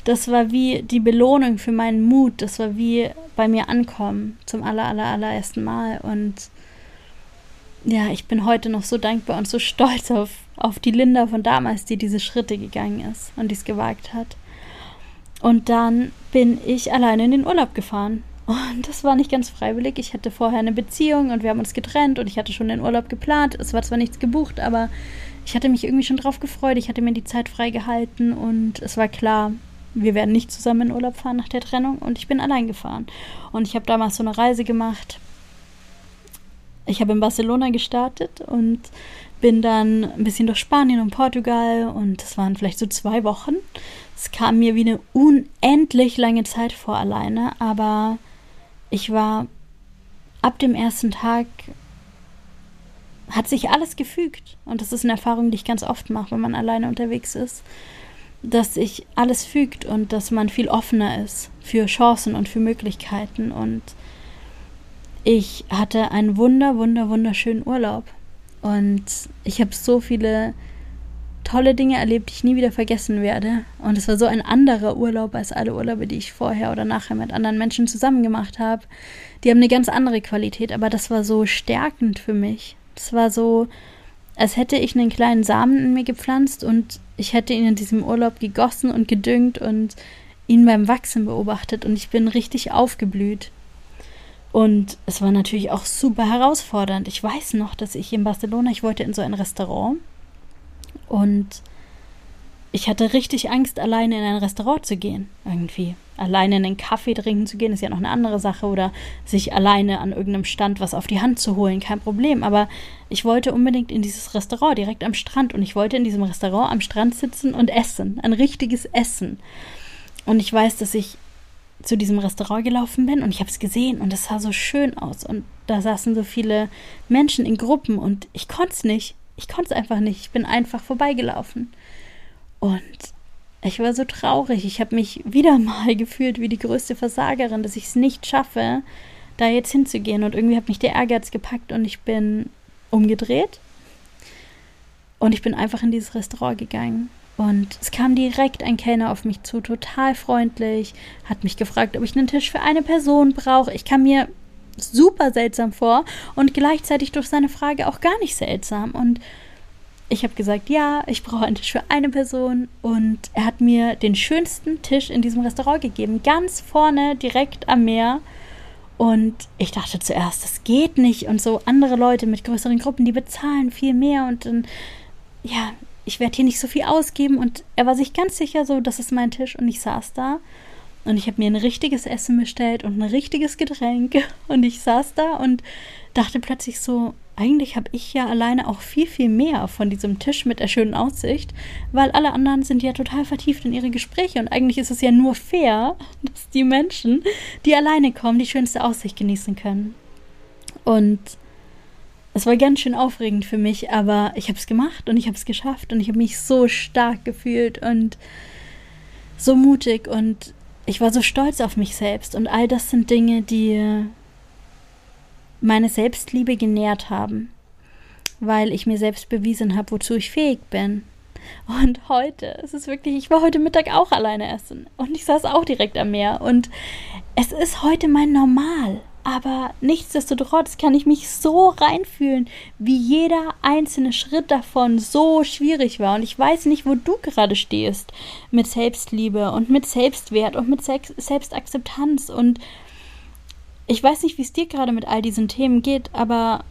Das war wie die Belohnung für meinen Mut. Das war wie bei mir ankommen zum aller, aller, allerersten Mal. Und ja, ich bin heute noch so dankbar und so stolz auf, auf die Linda von damals, die diese Schritte gegangen ist und dies gewagt hat. Und dann bin ich alleine in den Urlaub gefahren. Und das war nicht ganz freiwillig. Ich hatte vorher eine Beziehung und wir haben uns getrennt und ich hatte schon den Urlaub geplant. Es war zwar nichts gebucht, aber ich hatte mich irgendwie schon drauf gefreut. Ich hatte mir die Zeit freigehalten und es war klar, wir werden nicht zusammen in Urlaub fahren nach der Trennung und ich bin allein gefahren. Und ich habe damals so eine Reise gemacht. Ich habe in Barcelona gestartet und bin dann ein bisschen durch Spanien und Portugal und es waren vielleicht so zwei Wochen. Es kam mir wie eine unendlich lange Zeit vor alleine, aber ich war ab dem ersten Tag hat sich alles gefügt. Und das ist eine Erfahrung, die ich ganz oft mache, wenn man alleine unterwegs ist. Dass sich alles fügt und dass man viel offener ist für Chancen und für Möglichkeiten. Und ich hatte einen wunder, wunder, wunderschönen Urlaub. Und ich habe so viele tolle Dinge erlebt, die ich nie wieder vergessen werde. Und es war so ein anderer Urlaub als alle Urlaube, die ich vorher oder nachher mit anderen Menschen zusammen gemacht habe. Die haben eine ganz andere Qualität, aber das war so stärkend für mich. Es war so, als hätte ich einen kleinen Samen in mir gepflanzt und ich hätte ihn in diesem Urlaub gegossen und gedüngt und ihn beim Wachsen beobachtet und ich bin richtig aufgeblüht. Und es war natürlich auch super herausfordernd. Ich weiß noch, dass ich in Barcelona, ich wollte in so ein Restaurant und ich hatte richtig Angst, alleine in ein Restaurant zu gehen, irgendwie. Alleine in einen Kaffee trinken zu gehen, ist ja noch eine andere Sache. Oder sich alleine an irgendeinem Stand was auf die Hand zu holen, kein Problem. Aber ich wollte unbedingt in dieses Restaurant, direkt am Strand. Und ich wollte in diesem Restaurant am Strand sitzen und essen. Ein richtiges Essen. Und ich weiß, dass ich zu diesem Restaurant gelaufen bin und ich habe es gesehen und es sah so schön aus. Und da saßen so viele Menschen in Gruppen und ich konnte es nicht. Ich konnte es einfach nicht. Ich bin einfach vorbeigelaufen. Und ich war so traurig. Ich habe mich wieder mal gefühlt wie die größte Versagerin, dass ich es nicht schaffe, da jetzt hinzugehen. Und irgendwie hat mich der Ehrgeiz gepackt und ich bin umgedreht. Und ich bin einfach in dieses Restaurant gegangen. Und es kam direkt ein Kellner auf mich zu, total freundlich, hat mich gefragt, ob ich einen Tisch für eine Person brauche. Ich kam mir super seltsam vor und gleichzeitig durch seine Frage auch gar nicht seltsam. Und ich habe gesagt, ja, ich brauche einen Tisch für eine Person und er hat mir den schönsten Tisch in diesem Restaurant gegeben, ganz vorne direkt am Meer. Und ich dachte zuerst, das geht nicht. Und so andere Leute mit größeren Gruppen, die bezahlen viel mehr und dann, ja, ich werde hier nicht so viel ausgeben. Und er war sich ganz sicher so, das ist mein Tisch. Und ich saß da und ich habe mir ein richtiges Essen bestellt und ein richtiges Getränk. Und ich saß da und dachte plötzlich so, eigentlich habe ich ja alleine auch viel, viel mehr von diesem Tisch mit der schönen Aussicht, weil alle anderen sind ja total vertieft in ihre Gespräche und eigentlich ist es ja nur fair, dass die Menschen, die alleine kommen, die schönste Aussicht genießen können. Und es war ganz schön aufregend für mich, aber ich habe es gemacht und ich habe es geschafft und ich habe mich so stark gefühlt und so mutig und ich war so stolz auf mich selbst und all das sind Dinge, die meine Selbstliebe genährt haben, weil ich mir selbst bewiesen habe, wozu ich fähig bin. Und heute, es ist wirklich, ich war heute Mittag auch alleine essen und ich saß auch direkt am Meer und es ist heute mein Normal. Aber nichtsdestotrotz kann ich mich so reinfühlen, wie jeder einzelne Schritt davon so schwierig war. Und ich weiß nicht, wo du gerade stehst mit Selbstliebe und mit Selbstwert und mit Selbstakzeptanz und ich weiß nicht, wie es dir gerade mit all diesen Themen geht, aber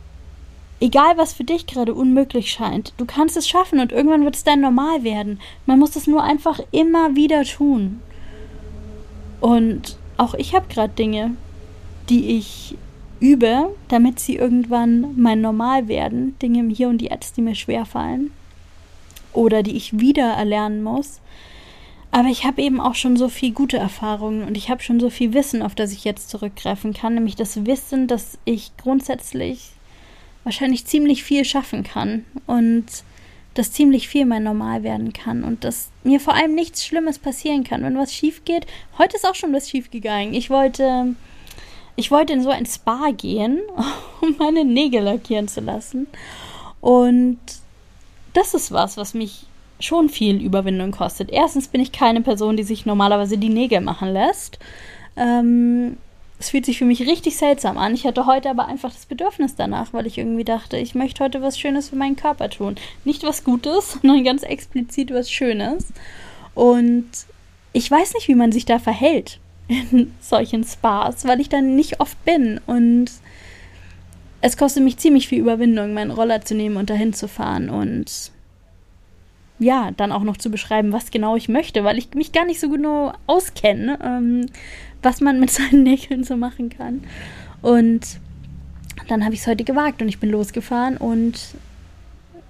egal was für dich gerade unmöglich scheint, du kannst es schaffen und irgendwann wird es dein Normal werden. Man muss es nur einfach immer wieder tun. Und auch ich habe gerade Dinge, die ich übe, damit sie irgendwann mein Normal werden. Dinge im Hier und Jetzt, die mir schwerfallen. Oder die ich wieder erlernen muss. Aber ich habe eben auch schon so viel gute Erfahrungen und ich habe schon so viel Wissen, auf das ich jetzt zurückgreifen kann, nämlich das Wissen, dass ich grundsätzlich wahrscheinlich ziemlich viel schaffen kann und dass ziemlich viel mein Normal werden kann und dass mir vor allem nichts Schlimmes passieren kann. Wenn was schief geht, heute ist auch schon was schief gegangen. Ich wollte, ich wollte in so ein Spa gehen, um meine Nägel lackieren zu lassen. Und das ist was, was mich schon viel Überwindung kostet. Erstens bin ich keine Person, die sich normalerweise die Nägel machen lässt. Ähm, es fühlt sich für mich richtig seltsam an. Ich hatte heute aber einfach das Bedürfnis danach, weil ich irgendwie dachte, ich möchte heute was Schönes für meinen Körper tun. Nicht was Gutes, sondern ganz explizit was Schönes. Und ich weiß nicht, wie man sich da verhält in solchen Spas, weil ich dann nicht oft bin. Und es kostet mich ziemlich viel Überwindung, meinen Roller zu nehmen und dahin zu fahren und ja, dann auch noch zu beschreiben, was genau ich möchte, weil ich mich gar nicht so genau auskenne, ähm, was man mit seinen Nägeln so machen kann. Und dann habe ich es heute gewagt und ich bin losgefahren und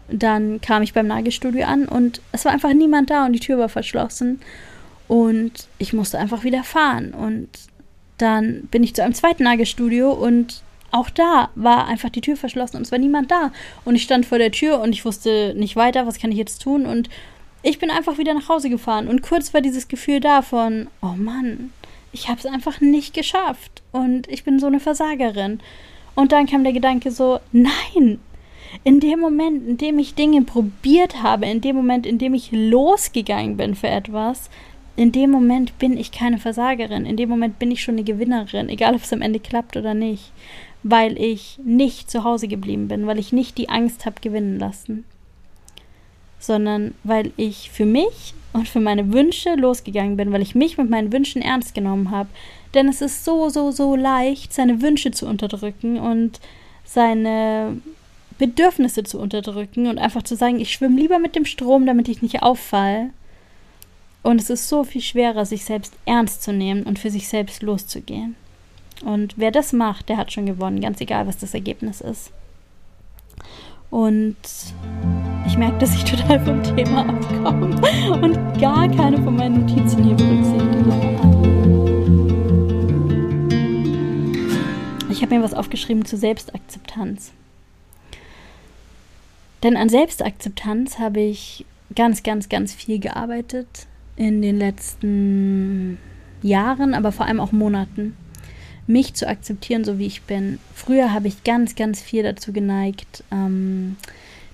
dann kam ich beim Nagelstudio an und es war einfach niemand da und die Tür war verschlossen und ich musste einfach wieder fahren und dann bin ich zu einem zweiten Nagelstudio und auch da war einfach die Tür verschlossen und es war niemand da. Und ich stand vor der Tür und ich wusste nicht weiter, was kann ich jetzt tun. Und ich bin einfach wieder nach Hause gefahren. Und kurz war dieses Gefühl da von, oh Mann, ich habe es einfach nicht geschafft. Und ich bin so eine Versagerin. Und dann kam der Gedanke so, nein, in dem Moment, in dem ich Dinge probiert habe, in dem Moment, in dem ich losgegangen bin für etwas, in dem Moment bin ich keine Versagerin. In dem Moment bin ich schon eine Gewinnerin, egal ob es am Ende klappt oder nicht weil ich nicht zu Hause geblieben bin, weil ich nicht die Angst habe gewinnen lassen, sondern weil ich für mich und für meine Wünsche losgegangen bin, weil ich mich mit meinen Wünschen ernst genommen habe. Denn es ist so, so, so leicht, seine Wünsche zu unterdrücken und seine Bedürfnisse zu unterdrücken und einfach zu sagen, ich schwimme lieber mit dem Strom, damit ich nicht auffall. Und es ist so viel schwerer, sich selbst ernst zu nehmen und für sich selbst loszugehen. Und wer das macht, der hat schon gewonnen, ganz egal, was das Ergebnis ist. Und ich merke, dass ich total vom Thema abkomme und gar keine von meinen Notizen hier berücksichtige. Ich habe mir was aufgeschrieben zu Selbstakzeptanz. Denn an Selbstakzeptanz habe ich ganz, ganz, ganz viel gearbeitet in den letzten Jahren, aber vor allem auch Monaten mich zu akzeptieren, so wie ich bin. Früher habe ich ganz, ganz viel dazu geneigt, ähm,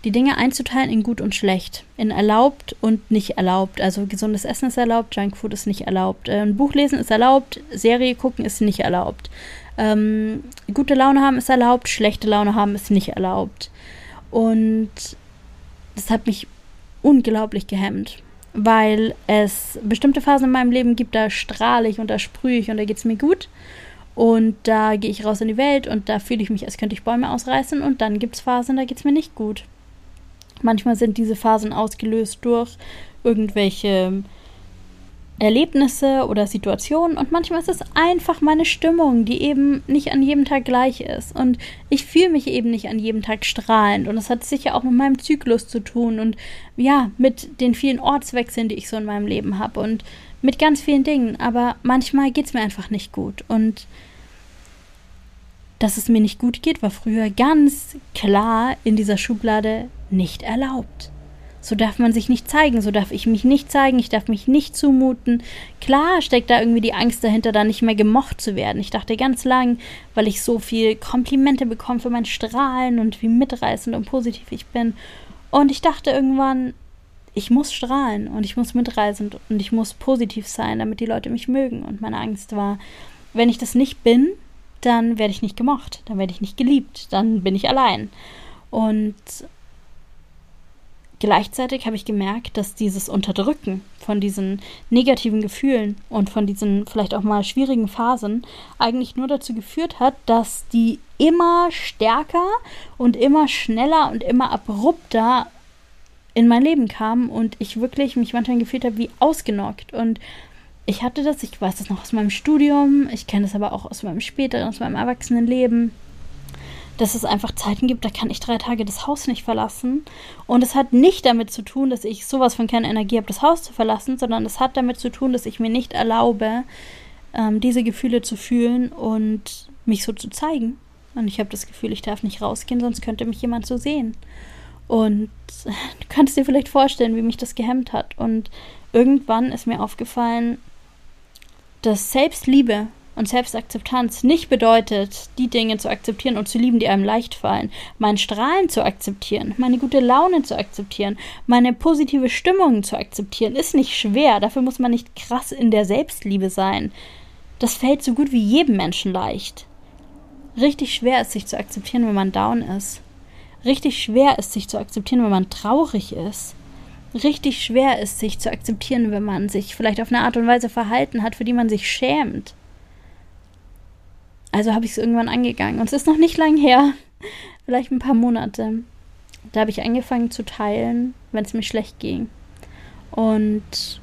die Dinge einzuteilen in gut und schlecht, in erlaubt und nicht erlaubt. Also gesundes Essen ist erlaubt, Junkfood ist nicht erlaubt. Ein Buch lesen ist erlaubt, Serie gucken ist nicht erlaubt. Ähm, gute Laune haben ist erlaubt, schlechte Laune haben ist nicht erlaubt. Und das hat mich unglaublich gehemmt, weil es bestimmte Phasen in meinem Leben gibt, da strahle ich und da sprühe ich und da geht es mir gut. Und da gehe ich raus in die Welt und da fühle ich mich, als könnte ich Bäume ausreißen. Und dann gibt es Phasen, da geht es mir nicht gut. Manchmal sind diese Phasen ausgelöst durch irgendwelche Erlebnisse oder Situationen und manchmal ist es einfach meine Stimmung, die eben nicht an jedem Tag gleich ist. Und ich fühle mich eben nicht an jedem Tag strahlend. Und das hat sicher auch mit meinem Zyklus zu tun und ja, mit den vielen Ortswechseln, die ich so in meinem Leben habe und mit ganz vielen Dingen, aber manchmal geht es mir einfach nicht gut. Und dass es mir nicht gut geht, war früher ganz klar in dieser Schublade nicht erlaubt. So darf man sich nicht zeigen, so darf ich mich nicht zeigen, ich darf mich nicht zumuten. Klar steckt da irgendwie die Angst dahinter, da nicht mehr gemocht zu werden. Ich dachte ganz lang, weil ich so viel Komplimente bekomme für mein Strahlen und wie mitreißend und positiv ich bin. Und ich dachte irgendwann, ich muss strahlen und ich muss mitreisend und ich muss positiv sein, damit die Leute mich mögen. Und meine Angst war, wenn ich das nicht bin, dann werde ich nicht gemocht, dann werde ich nicht geliebt, dann bin ich allein. Und gleichzeitig habe ich gemerkt, dass dieses Unterdrücken von diesen negativen Gefühlen und von diesen vielleicht auch mal schwierigen Phasen eigentlich nur dazu geführt hat, dass die immer stärker und immer schneller und immer abrupter in mein Leben kamen und ich wirklich mich manchmal gefühlt habe wie ausgenockt. Und ich hatte das, ich weiß das noch aus meinem Studium, ich kenne das aber auch aus meinem späteren, aus meinem Erwachsenenleben, dass es einfach Zeiten gibt, da kann ich drei Tage das Haus nicht verlassen. Und es hat nicht damit zu tun, dass ich sowas von keine Energie habe, das Haus zu verlassen, sondern es hat damit zu tun, dass ich mir nicht erlaube, ähm, diese Gefühle zu fühlen und mich so zu zeigen. Und ich habe das Gefühl, ich darf nicht rausgehen, sonst könnte mich jemand so sehen. Und du kannst dir vielleicht vorstellen, wie mich das gehemmt hat. Und irgendwann ist mir aufgefallen, dass Selbstliebe und Selbstakzeptanz nicht bedeutet, die Dinge zu akzeptieren und zu lieben, die einem leicht fallen, mein Strahlen zu akzeptieren, meine gute Laune zu akzeptieren, meine positive Stimmung zu akzeptieren, ist nicht schwer. Dafür muss man nicht krass in der Selbstliebe sein. Das fällt so gut wie jedem Menschen leicht. Richtig schwer ist, sich zu akzeptieren, wenn man down ist. Richtig schwer ist, sich zu akzeptieren, wenn man traurig ist. Richtig schwer ist, sich zu akzeptieren, wenn man sich vielleicht auf eine Art und Weise verhalten hat, für die man sich schämt. Also habe ich es irgendwann angegangen. Und es ist noch nicht lang her, vielleicht ein paar Monate. Da habe ich angefangen zu teilen, wenn es mir schlecht ging. Und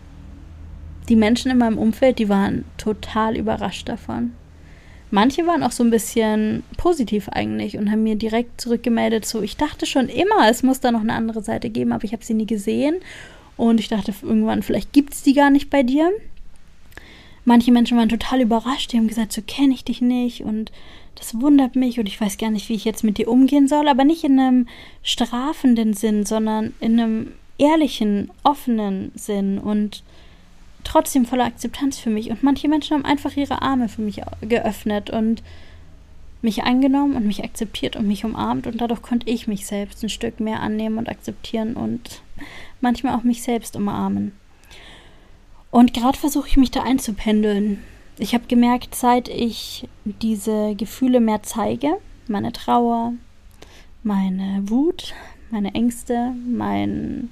die Menschen in meinem Umfeld, die waren total überrascht davon. Manche waren auch so ein bisschen positiv eigentlich und haben mir direkt zurückgemeldet, so ich dachte schon immer, es muss da noch eine andere Seite geben, aber ich habe sie nie gesehen. Und ich dachte irgendwann, vielleicht gibt es die gar nicht bei dir. Manche Menschen waren total überrascht, die haben gesagt, so kenne ich dich nicht und das wundert mich und ich weiß gar nicht, wie ich jetzt mit dir umgehen soll, aber nicht in einem strafenden Sinn, sondern in einem ehrlichen, offenen Sinn und trotzdem voller Akzeptanz für mich. Und manche Menschen haben einfach ihre Arme für mich geöffnet und mich angenommen und mich akzeptiert und mich umarmt und dadurch konnte ich mich selbst ein Stück mehr annehmen und akzeptieren und manchmal auch mich selbst umarmen. Und gerade versuche ich mich da einzupendeln. Ich habe gemerkt, seit ich diese Gefühle mehr zeige, meine Trauer, meine Wut, meine Ängste, mein,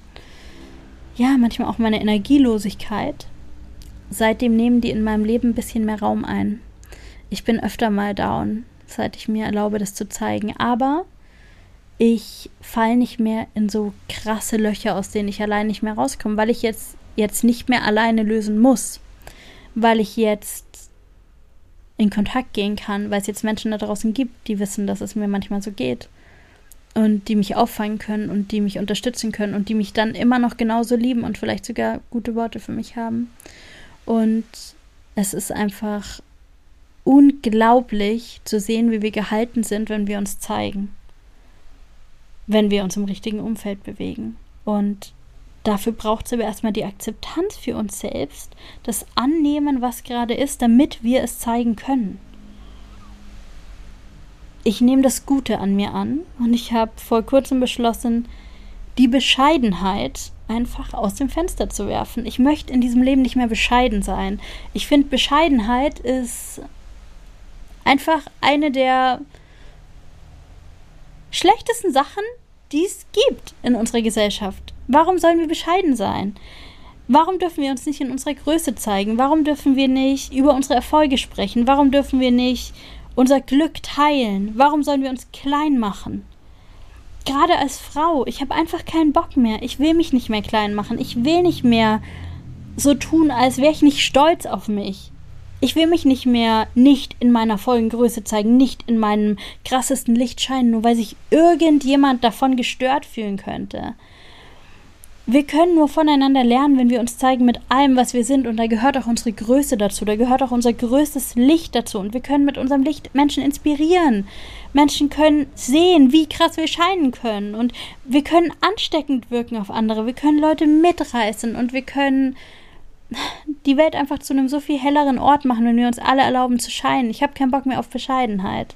ja, manchmal auch meine Energielosigkeit, seitdem nehmen die in meinem Leben ein bisschen mehr Raum ein. Ich bin öfter mal down, seit ich mir erlaube, das zu zeigen. Aber ich falle nicht mehr in so krasse Löcher, aus denen ich allein nicht mehr rauskomme, weil ich jetzt jetzt nicht mehr alleine lösen muss, weil ich jetzt in Kontakt gehen kann, weil es jetzt Menschen da draußen gibt, die wissen, dass es mir manchmal so geht und die mich auffangen können und die mich unterstützen können und die mich dann immer noch genauso lieben und vielleicht sogar gute Worte für mich haben. Und es ist einfach unglaublich zu sehen, wie wir gehalten sind, wenn wir uns zeigen, wenn wir uns im richtigen Umfeld bewegen. Und Dafür braucht es aber erstmal die Akzeptanz für uns selbst, das Annehmen, was gerade ist, damit wir es zeigen können. Ich nehme das Gute an mir an und ich habe vor kurzem beschlossen, die Bescheidenheit einfach aus dem Fenster zu werfen. Ich möchte in diesem Leben nicht mehr bescheiden sein. Ich finde, Bescheidenheit ist einfach eine der schlechtesten Sachen, die es gibt in unserer Gesellschaft. Warum sollen wir bescheiden sein? Warum dürfen wir uns nicht in unserer Größe zeigen? Warum dürfen wir nicht über unsere Erfolge sprechen? Warum dürfen wir nicht unser Glück teilen? Warum sollen wir uns klein machen? Gerade als Frau, ich habe einfach keinen Bock mehr. Ich will mich nicht mehr klein machen. Ich will nicht mehr so tun, als wäre ich nicht stolz auf mich. Ich will mich nicht mehr nicht in meiner vollen Größe zeigen, nicht in meinem krassesten Licht scheinen, nur weil sich irgendjemand davon gestört fühlen könnte. Wir können nur voneinander lernen, wenn wir uns zeigen mit allem, was wir sind. Und da gehört auch unsere Größe dazu. Da gehört auch unser größtes Licht dazu. Und wir können mit unserem Licht Menschen inspirieren. Menschen können sehen, wie krass wir scheinen können. Und wir können ansteckend wirken auf andere. Wir können Leute mitreißen. Und wir können die Welt einfach zu einem so viel helleren Ort machen, wenn wir uns alle erlauben zu scheinen. Ich habe keinen Bock mehr auf Bescheidenheit.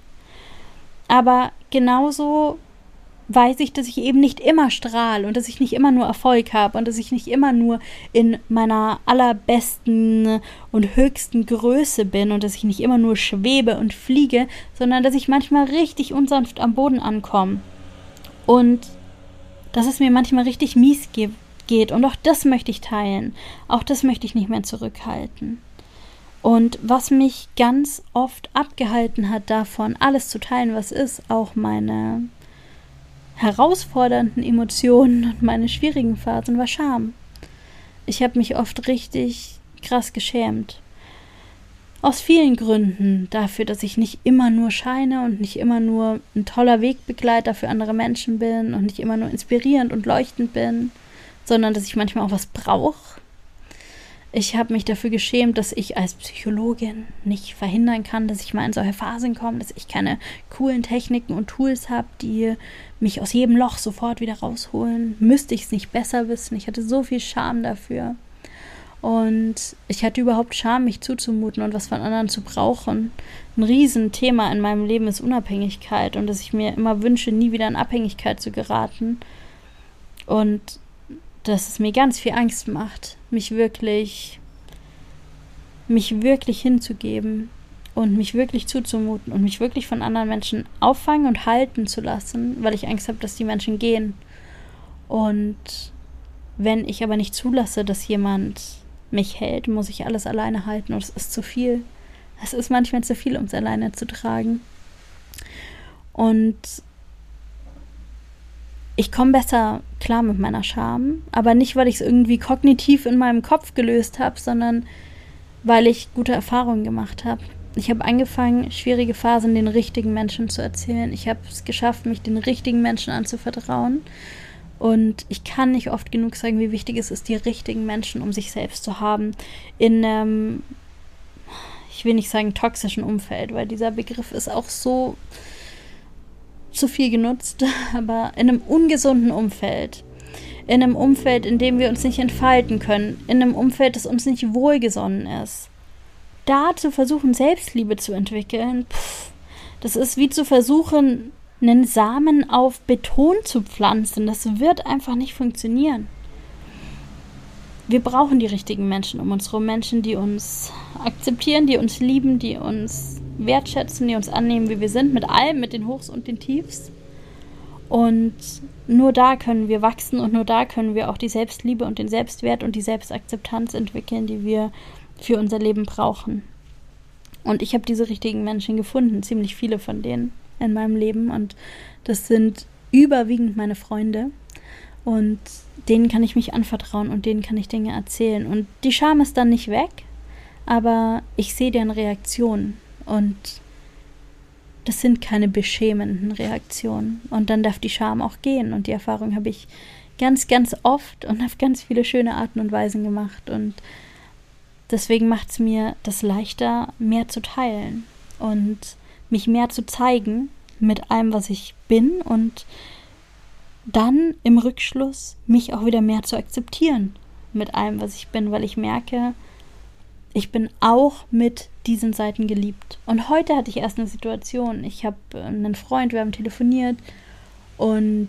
Aber genauso weiß ich, dass ich eben nicht immer strahle und dass ich nicht immer nur Erfolg habe und dass ich nicht immer nur in meiner allerbesten und höchsten Größe bin und dass ich nicht immer nur schwebe und fliege, sondern dass ich manchmal richtig unsanft am Boden ankomme. Und dass es mir manchmal richtig mies gibt geht. Und auch das möchte ich teilen. Auch das möchte ich nicht mehr zurückhalten. Und was mich ganz oft abgehalten hat davon, alles zu teilen, was ist, auch meine herausfordernden Emotionen und meine schwierigen Phasen, war Scham. Ich habe mich oft richtig krass geschämt. Aus vielen Gründen. Dafür, dass ich nicht immer nur scheine und nicht immer nur ein toller Wegbegleiter für andere Menschen bin und nicht immer nur inspirierend und leuchtend bin sondern dass ich manchmal auch was brauche. Ich habe mich dafür geschämt, dass ich als Psychologin nicht verhindern kann, dass ich mal in solche Phasen komme, dass ich keine coolen Techniken und Tools habe, die mich aus jedem Loch sofort wieder rausholen. Müsste ich es nicht besser wissen. Ich hatte so viel Scham dafür. Und ich hatte überhaupt Scham, mich zuzumuten und was von anderen zu brauchen. Ein Riesenthema in meinem Leben ist Unabhängigkeit und dass ich mir immer wünsche, nie wieder in Abhängigkeit zu geraten. Und dass es mir ganz viel Angst macht, mich wirklich, mich wirklich hinzugeben und mich wirklich zuzumuten und mich wirklich von anderen Menschen auffangen und halten zu lassen, weil ich Angst habe, dass die Menschen gehen. Und wenn ich aber nicht zulasse, dass jemand mich hält, muss ich alles alleine halten und es ist zu viel. Es ist manchmal zu viel, um es alleine zu tragen. Und ich komme besser klar mit meiner Scham, aber nicht, weil ich es irgendwie kognitiv in meinem Kopf gelöst habe, sondern weil ich gute Erfahrungen gemacht habe. Ich habe angefangen, schwierige Phasen den richtigen Menschen zu erzählen. Ich habe es geschafft, mich den richtigen Menschen anzuvertrauen. Und ich kann nicht oft genug sagen, wie wichtig es ist, die richtigen Menschen um sich selbst zu haben. In einem, ich will nicht sagen toxischen Umfeld, weil dieser Begriff ist auch so zu viel genutzt, aber in einem ungesunden Umfeld. In einem Umfeld, in dem wir uns nicht entfalten können. In einem Umfeld, das uns nicht wohlgesonnen ist. Da zu versuchen, Selbstliebe zu entwickeln, pff, das ist wie zu versuchen, einen Samen auf Beton zu pflanzen. Das wird einfach nicht funktionieren. Wir brauchen die richtigen Menschen um uns herum. Menschen, die uns akzeptieren, die uns lieben, die uns wertschätzen, die uns annehmen, wie wir sind, mit allem, mit den Hochs und den Tiefs. Und nur da können wir wachsen und nur da können wir auch die Selbstliebe und den Selbstwert und die Selbstakzeptanz entwickeln, die wir für unser Leben brauchen. Und ich habe diese richtigen Menschen gefunden, ziemlich viele von denen in meinem Leben. Und das sind überwiegend meine Freunde. Und denen kann ich mich anvertrauen und denen kann ich Dinge erzählen. Und die Scham ist dann nicht weg, aber ich sehe deren Reaktionen und das sind keine beschämenden Reaktionen. Und dann darf die Scham auch gehen. Und die Erfahrung habe ich ganz, ganz oft und auf ganz viele schöne Arten und Weisen gemacht. Und deswegen macht es mir das leichter, mehr zu teilen und mich mehr zu zeigen mit allem, was ich bin und dann im Rückschluss mich auch wieder mehr zu akzeptieren mit allem, was ich bin, weil ich merke, ich bin auch mit diesen Seiten geliebt. Und heute hatte ich erst eine Situation. Ich habe äh, einen Freund, wir haben telefoniert und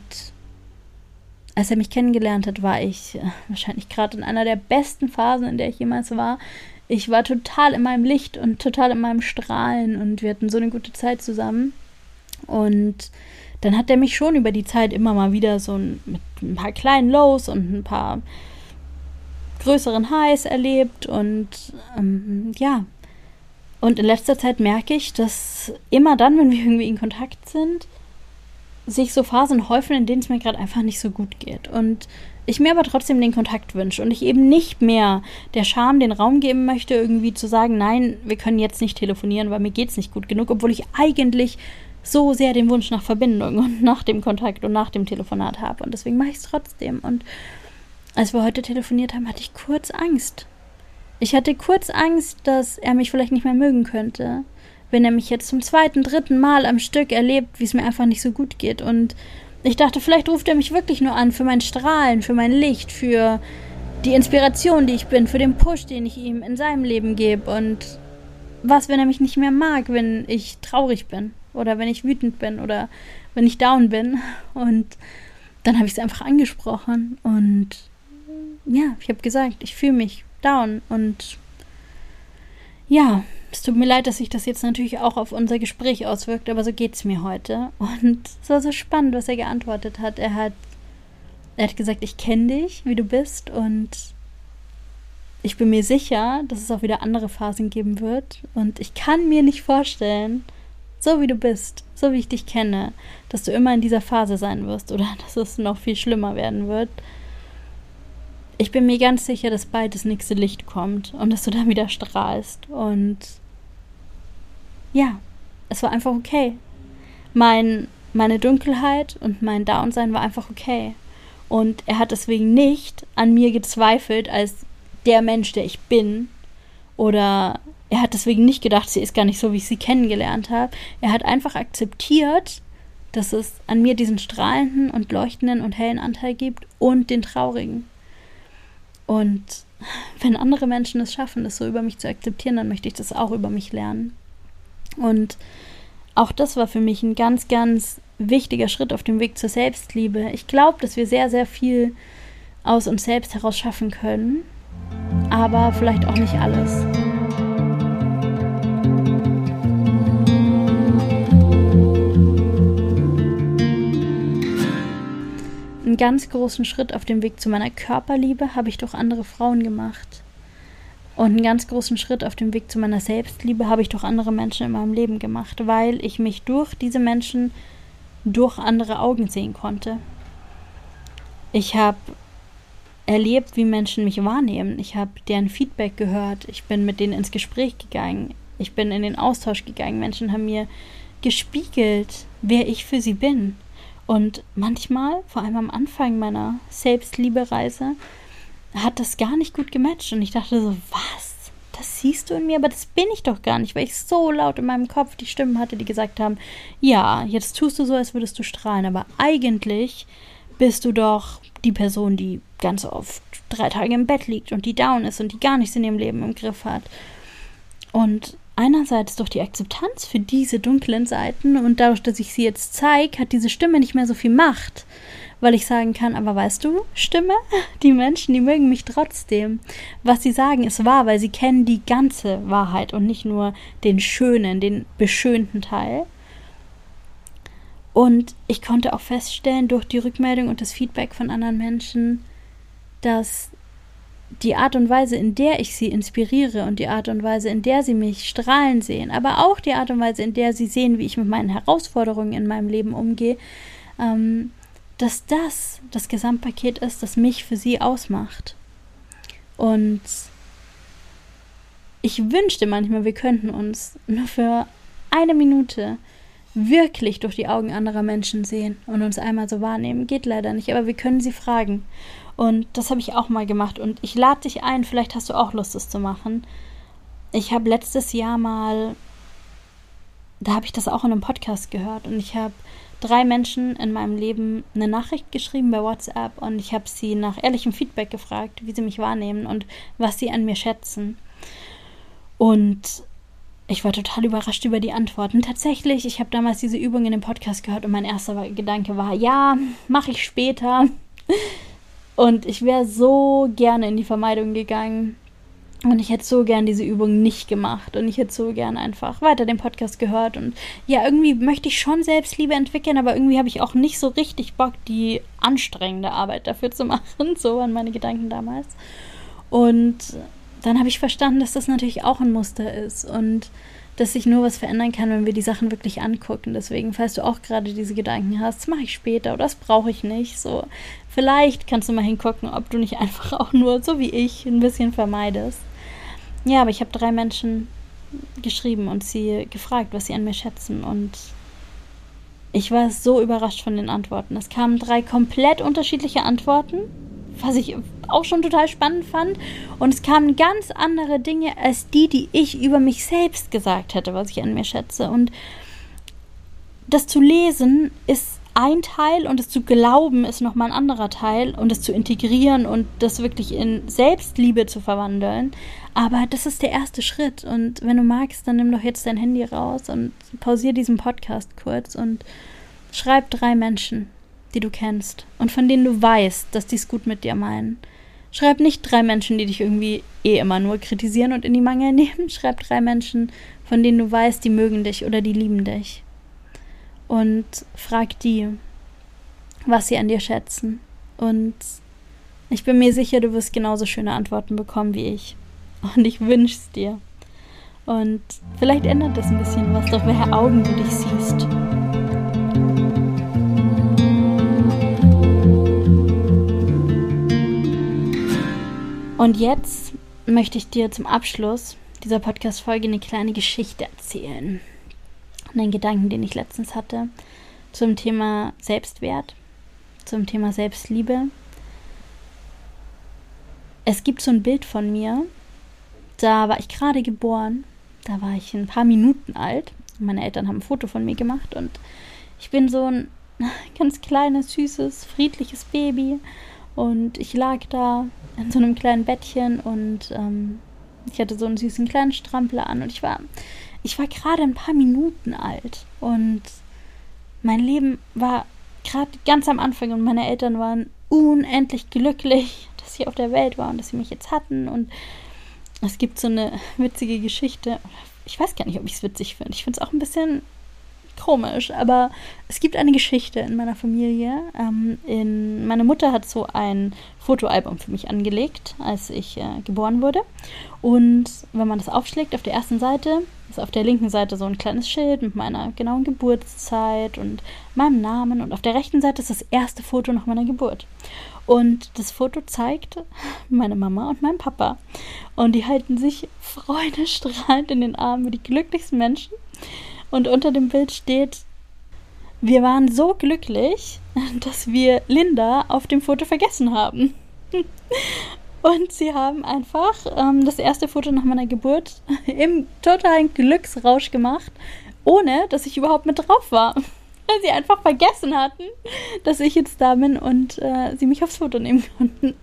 als er mich kennengelernt hat, war ich äh, wahrscheinlich gerade in einer der besten Phasen, in der ich jemals war. Ich war total in meinem Licht und total in meinem Strahlen und wir hatten so eine gute Zeit zusammen. Und dann hat er mich schon über die Zeit immer mal wieder so mit ein paar kleinen Lows und ein paar größeren Highs erlebt und ähm, ja. Und in letzter Zeit merke ich, dass immer dann, wenn wir irgendwie in Kontakt sind, sich so Phasen häufen, in denen es mir gerade einfach nicht so gut geht. Und ich mir aber trotzdem den Kontakt wünsche und ich eben nicht mehr der Scham den Raum geben möchte, irgendwie zu sagen, nein, wir können jetzt nicht telefonieren, weil mir geht es nicht gut genug, obwohl ich eigentlich so sehr den Wunsch nach Verbindung und nach dem Kontakt und nach dem Telefonat habe. Und deswegen mache ich es trotzdem. Und als wir heute telefoniert haben, hatte ich kurz Angst. Ich hatte kurz Angst, dass er mich vielleicht nicht mehr mögen könnte, wenn er mich jetzt zum zweiten, dritten Mal am Stück erlebt, wie es mir einfach nicht so gut geht. Und ich dachte, vielleicht ruft er mich wirklich nur an für mein Strahlen, für mein Licht, für die Inspiration, die ich bin, für den Push, den ich ihm in seinem Leben gebe. Und was, wenn er mich nicht mehr mag, wenn ich traurig bin oder wenn ich wütend bin oder wenn ich down bin. Und dann habe ich es einfach angesprochen und ja, ich habe gesagt, ich fühle mich down und ja, es tut mir leid, dass sich das jetzt natürlich auch auf unser Gespräch auswirkt, aber so geht es mir heute. Und es war so spannend, was er geantwortet hat. Er hat, er hat gesagt, ich kenne dich, wie du bist und ich bin mir sicher, dass es auch wieder andere Phasen geben wird. Und ich kann mir nicht vorstellen, so wie du bist, so wie ich dich kenne, dass du immer in dieser Phase sein wirst oder dass es noch viel schlimmer werden wird ich bin mir ganz sicher, dass bald das nächste Licht kommt und dass du dann wieder strahlst. Und ja, es war einfach okay. Mein, meine Dunkelheit und mein Downsein war einfach okay. Und er hat deswegen nicht an mir gezweifelt, als der Mensch, der ich bin. Oder er hat deswegen nicht gedacht, sie ist gar nicht so, wie ich sie kennengelernt habe. Er hat einfach akzeptiert, dass es an mir diesen strahlenden und leuchtenden und hellen Anteil gibt und den traurigen. Und wenn andere Menschen es schaffen, das so über mich zu akzeptieren, dann möchte ich das auch über mich lernen. Und auch das war für mich ein ganz, ganz wichtiger Schritt auf dem Weg zur Selbstliebe. Ich glaube, dass wir sehr, sehr viel aus uns selbst heraus schaffen können, aber vielleicht auch nicht alles. Einen ganz großen Schritt auf dem Weg zu meiner Körperliebe habe ich durch andere Frauen gemacht. Und einen ganz großen Schritt auf dem Weg zu meiner Selbstliebe habe ich durch andere Menschen in meinem Leben gemacht, weil ich mich durch diese Menschen durch andere Augen sehen konnte. Ich habe erlebt, wie Menschen mich wahrnehmen. Ich habe deren Feedback gehört. Ich bin mit denen ins Gespräch gegangen. Ich bin in den Austausch gegangen. Menschen haben mir gespiegelt, wer ich für sie bin. Und manchmal, vor allem am Anfang meiner Selbstliebe-Reise, hat das gar nicht gut gematcht. Und ich dachte so, was? Das siehst du in mir, aber das bin ich doch gar nicht, weil ich so laut in meinem Kopf die Stimmen hatte, die gesagt haben, ja, jetzt tust du so, als würdest du strahlen, aber eigentlich bist du doch die Person, die ganz oft drei Tage im Bett liegt und die down ist und die gar nichts in ihrem Leben im Griff hat. Und einerseits durch die Akzeptanz für diese dunklen Seiten und dadurch, dass ich sie jetzt zeige, hat diese Stimme nicht mehr so viel Macht weil ich sagen kann, aber weißt du, Stimme, die Menschen, die mögen mich trotzdem. Was sie sagen, ist wahr, weil sie kennen die ganze Wahrheit und nicht nur den schönen, den beschönten Teil. Und ich konnte auch feststellen durch die Rückmeldung und das Feedback von anderen Menschen, dass die Art und Weise, in der ich sie inspiriere und die Art und Weise, in der sie mich strahlen sehen, aber auch die Art und Weise, in der sie sehen, wie ich mit meinen Herausforderungen in meinem Leben umgehe, ähm, dass das das Gesamtpaket ist, das mich für sie ausmacht. Und ich wünschte manchmal, wir könnten uns nur für eine Minute wirklich durch die Augen anderer Menschen sehen und uns einmal so wahrnehmen. Geht leider nicht, aber wir können sie fragen. Und das habe ich auch mal gemacht. Und ich lade dich ein, vielleicht hast du auch Lust, das zu machen. Ich habe letztes Jahr mal, da habe ich das auch in einem Podcast gehört und ich habe drei Menschen in meinem Leben eine Nachricht geschrieben bei WhatsApp und ich habe sie nach ehrlichem Feedback gefragt, wie sie mich wahrnehmen und was sie an mir schätzen. Und ich war total überrascht über die Antworten. Tatsächlich, ich habe damals diese Übung in dem Podcast gehört und mein erster Gedanke war, ja, mache ich später. Und ich wäre so gerne in die Vermeidung gegangen, und ich hätte so gern diese Übung nicht gemacht und ich hätte so gern einfach weiter den Podcast gehört. Und ja, irgendwie möchte ich schon Selbstliebe entwickeln, aber irgendwie habe ich auch nicht so richtig Bock, die anstrengende Arbeit dafür zu machen. So waren meine Gedanken damals. Und dann habe ich verstanden, dass das natürlich auch ein Muster ist und dass sich nur was verändern kann, wenn wir die Sachen wirklich angucken. Deswegen, falls du auch gerade diese Gedanken hast, das mache ich später oder das brauche ich nicht. So, vielleicht kannst du mal hingucken, ob du nicht einfach auch nur, so wie ich, ein bisschen vermeidest. Ja, aber ich habe drei Menschen geschrieben und sie gefragt, was sie an mir schätzen. Und ich war so überrascht von den Antworten. Es kamen drei komplett unterschiedliche Antworten, was ich auch schon total spannend fand. Und es kamen ganz andere Dinge als die, die ich über mich selbst gesagt hätte, was ich an mir schätze. Und das zu lesen ist ein Teil und es zu glauben ist nochmal ein anderer Teil und es zu integrieren und das wirklich in Selbstliebe zu verwandeln. Aber das ist der erste Schritt und wenn du magst, dann nimm doch jetzt dein Handy raus und pausier diesen Podcast kurz und schreib drei Menschen, die du kennst und von denen du weißt, dass die es gut mit dir meinen. Schreib nicht drei Menschen, die dich irgendwie eh immer nur kritisieren und in die Mangel nehmen. Schreib drei Menschen, von denen du weißt, die mögen dich oder die lieben dich und frag die, was sie an dir schätzen. Und ich bin mir sicher, du wirst genauso schöne Antworten bekommen wie ich. Und ich wünsche es dir. Und vielleicht ändert das ein bisschen was, durch welche Augen du dich siehst. Und jetzt möchte ich dir zum Abschluss dieser Podcast-Folge eine kleine Geschichte erzählen einen Gedanken, den ich letztens hatte, zum Thema Selbstwert, zum Thema Selbstliebe. es gibt so ein Bild von mir, da war ich gerade geboren, da war ich ein paar Minuten alt. Meine Eltern haben ein Foto von mir gemacht und ich bin so ein ganz kleines, süßes, friedliches Baby und ich lag da in so einem kleinen Bettchen und ähm, ich hatte so einen süßen kleinen Strampler an und ich war, ich war gerade ein paar Minuten alt und mein Leben war gerade ganz am Anfang und meine Eltern waren unendlich glücklich, dass ich auf der Welt war und dass sie mich jetzt hatten und es gibt so eine witzige Geschichte. Ich weiß gar nicht, ob ich es witzig finde. Ich finde es auch ein bisschen komisch, aber es gibt eine Geschichte in meiner Familie. Ähm, in, meine Mutter hat so ein Fotoalbum für mich angelegt, als ich äh, geboren wurde. Und wenn man das aufschlägt, auf der ersten Seite ist auf der linken Seite so ein kleines Schild mit meiner genauen Geburtszeit und meinem Namen. Und auf der rechten Seite ist das erste Foto nach meiner Geburt. Und das Foto zeigt meine Mama und meinen Papa. Und die halten sich freudestrahlend in den Armen wie die glücklichsten Menschen. Und unter dem Bild steht, wir waren so glücklich, dass wir Linda auf dem Foto vergessen haben. Und sie haben einfach ähm, das erste Foto nach meiner Geburt im totalen Glücksrausch gemacht, ohne dass ich überhaupt mit drauf war. Weil sie einfach vergessen hatten, dass ich jetzt da bin und äh, sie mich aufs Foto nehmen konnten.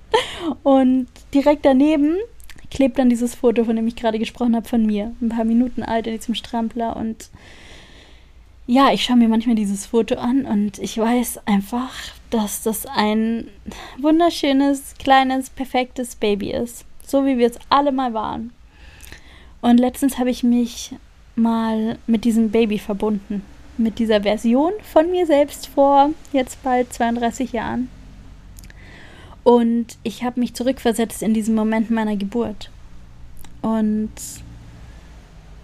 Und direkt daneben klebt dann dieses Foto, von dem ich gerade gesprochen habe, von mir. Ein paar Minuten alt in diesem Strampler. Und ja, ich schaue mir manchmal dieses Foto an und ich weiß einfach, dass das ein wunderschönes, kleines, perfektes Baby ist. So wie wir es alle mal waren. Und letztens habe ich mich mal mit diesem Baby verbunden. Mit dieser Version von mir selbst vor jetzt bald 32 Jahren. Und ich habe mich zurückversetzt in diesen Moment meiner Geburt. Und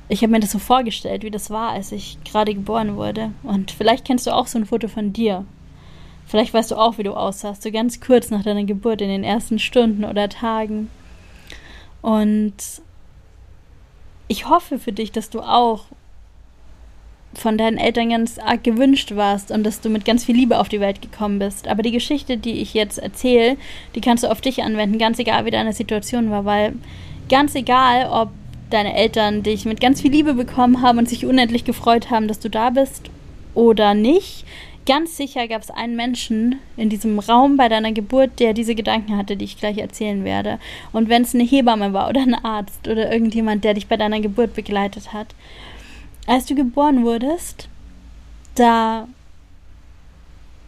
ich habe mir das so vorgestellt, wie das war, als ich gerade geboren wurde. Und vielleicht kennst du auch so ein Foto von dir. Vielleicht weißt du auch, wie du aussahst, so ganz kurz nach deiner Geburt in den ersten Stunden oder Tagen. Und ich hoffe für dich, dass du auch von deinen Eltern ganz arg gewünscht warst und dass du mit ganz viel Liebe auf die Welt gekommen bist. Aber die Geschichte, die ich jetzt erzähle, die kannst du auf dich anwenden, ganz egal, wie deine Situation war, weil ganz egal, ob deine Eltern dich mit ganz viel Liebe bekommen haben und sich unendlich gefreut haben, dass du da bist oder nicht, ganz sicher gab es einen Menschen in diesem Raum bei deiner Geburt, der diese Gedanken hatte, die ich gleich erzählen werde. Und wenn es eine Hebamme war oder ein Arzt oder irgendjemand, der dich bei deiner Geburt begleitet hat als du geboren wurdest, da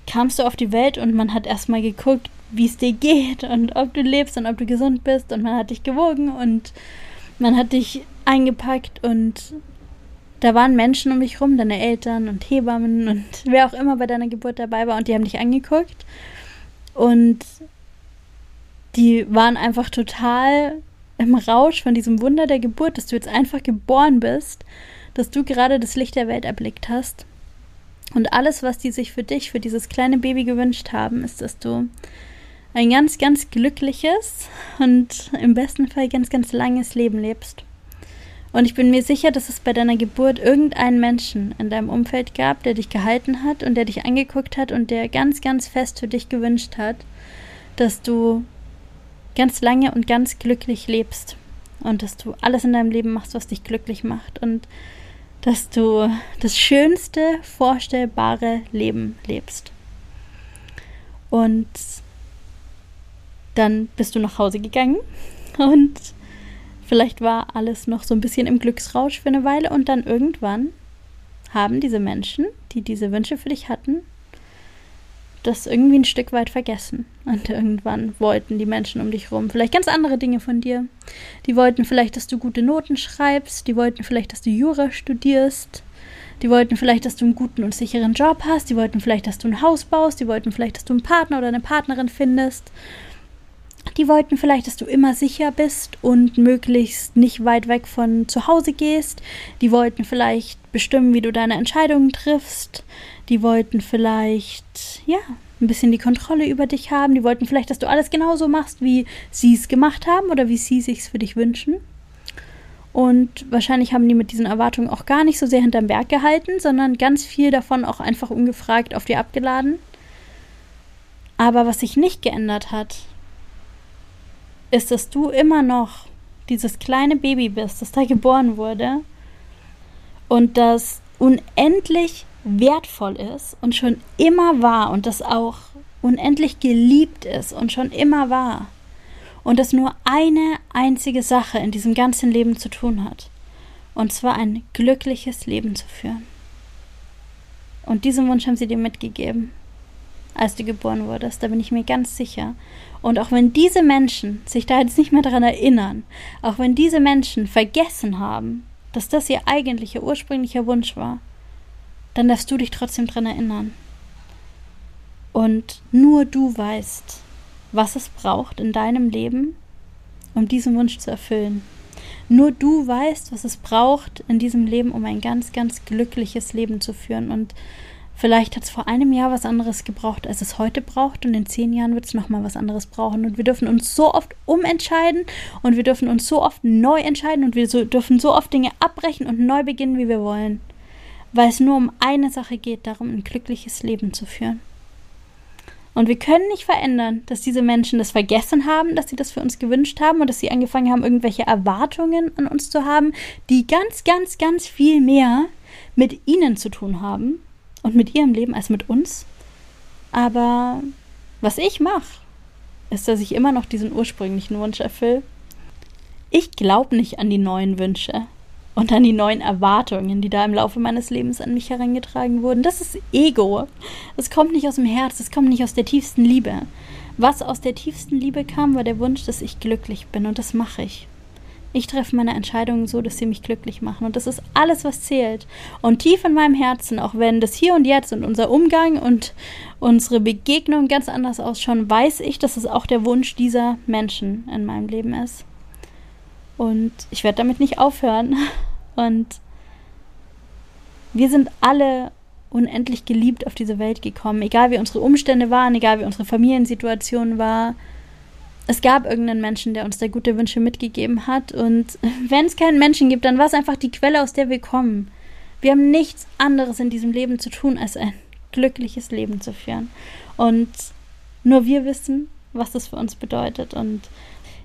kamst du auf die Welt und man hat erstmal geguckt, wie es dir geht und ob du lebst und ob du gesund bist und man hat dich gewogen und man hat dich eingepackt und da waren Menschen um dich rum, deine Eltern und Hebammen und wer auch immer bei deiner Geburt dabei war und die haben dich angeguckt und die waren einfach total im Rausch von diesem Wunder der Geburt, dass du jetzt einfach geboren bist dass du gerade das Licht der Welt erblickt hast. Und alles, was die sich für dich, für dieses kleine Baby gewünscht haben, ist, dass du ein ganz, ganz glückliches und im besten Fall ganz, ganz langes Leben lebst. Und ich bin mir sicher, dass es bei deiner Geburt irgendeinen Menschen in deinem Umfeld gab, der dich gehalten hat und der dich angeguckt hat und der ganz, ganz fest für dich gewünscht hat, dass du ganz lange und ganz glücklich lebst und dass du alles in deinem Leben machst, was dich glücklich macht. Und dass du das schönste vorstellbare Leben lebst. Und dann bist du nach Hause gegangen und vielleicht war alles noch so ein bisschen im Glücksrausch für eine Weile und dann irgendwann haben diese Menschen, die diese Wünsche für dich hatten, das irgendwie ein Stück weit vergessen. Und irgendwann wollten die Menschen um dich rum vielleicht ganz andere Dinge von dir. Die wollten vielleicht, dass du gute Noten schreibst, die wollten vielleicht, dass du Jura studierst, die wollten vielleicht, dass du einen guten und sicheren Job hast, die wollten vielleicht, dass du ein Haus baust, die wollten vielleicht, dass du einen Partner oder eine Partnerin findest. Die wollten vielleicht, dass du immer sicher bist und möglichst nicht weit weg von zu Hause gehst. Die wollten vielleicht bestimmen, wie du deine Entscheidungen triffst. Die wollten vielleicht, ja, ein bisschen die Kontrolle über dich haben. Die wollten vielleicht, dass du alles genauso machst, wie sie es gemacht haben oder wie sie es für dich wünschen. Und wahrscheinlich haben die mit diesen Erwartungen auch gar nicht so sehr hinterm Berg gehalten, sondern ganz viel davon auch einfach ungefragt auf dir abgeladen. Aber was sich nicht geändert hat, ist, dass du immer noch dieses kleine Baby bist, das da geboren wurde und das unendlich wertvoll ist und schon immer war und das auch unendlich geliebt ist und schon immer war und das nur eine einzige Sache in diesem ganzen Leben zu tun hat, und zwar ein glückliches Leben zu führen. Und diesen Wunsch haben sie dir mitgegeben, als du geboren wurdest, da bin ich mir ganz sicher. Und auch wenn diese Menschen sich da jetzt nicht mehr daran erinnern, auch wenn diese Menschen vergessen haben, dass das ihr eigentlicher ursprünglicher Wunsch war, dann darfst du dich trotzdem daran erinnern. Und nur du weißt, was es braucht in deinem Leben, um diesen Wunsch zu erfüllen. Nur du weißt, was es braucht in diesem Leben, um ein ganz, ganz glückliches Leben zu führen. Und vielleicht hat es vor einem Jahr was anderes gebraucht, als es heute braucht. Und in zehn Jahren wird es nochmal was anderes brauchen. Und wir dürfen uns so oft umentscheiden und wir dürfen uns so oft neu entscheiden und wir so, dürfen so oft Dinge abbrechen und neu beginnen, wie wir wollen. Weil es nur um eine Sache geht, darum, ein glückliches Leben zu führen. Und wir können nicht verändern, dass diese Menschen das vergessen haben, dass sie das für uns gewünscht haben und dass sie angefangen haben, irgendwelche Erwartungen an uns zu haben, die ganz, ganz, ganz viel mehr mit ihnen zu tun haben und mit ihrem Leben als mit uns. Aber was ich mache, ist, dass ich immer noch diesen ursprünglichen Wunsch erfülle. Ich glaube nicht an die neuen Wünsche und an die neuen Erwartungen, die da im Laufe meines Lebens an mich herangetragen wurden. Das ist Ego. Es kommt nicht aus dem Herz, es kommt nicht aus der tiefsten Liebe. Was aus der tiefsten Liebe kam, war der Wunsch, dass ich glücklich bin und das mache ich. Ich treffe meine Entscheidungen so, dass sie mich glücklich machen. Und das ist alles, was zählt. Und tief in meinem Herzen, auch wenn das Hier und Jetzt und unser Umgang und unsere Begegnung ganz anders ausschauen, weiß ich, dass es auch der Wunsch dieser Menschen in meinem Leben ist. Und ich werde damit nicht aufhören. Und wir sind alle unendlich geliebt auf diese Welt gekommen, egal wie unsere Umstände waren, egal wie unsere Familiensituation war. Es gab irgendeinen Menschen, der uns da gute Wünsche mitgegeben hat. Und wenn es keinen Menschen gibt, dann war es einfach die Quelle, aus der wir kommen. Wir haben nichts anderes in diesem Leben zu tun, als ein glückliches Leben zu führen. Und nur wir wissen, was das für uns bedeutet. Und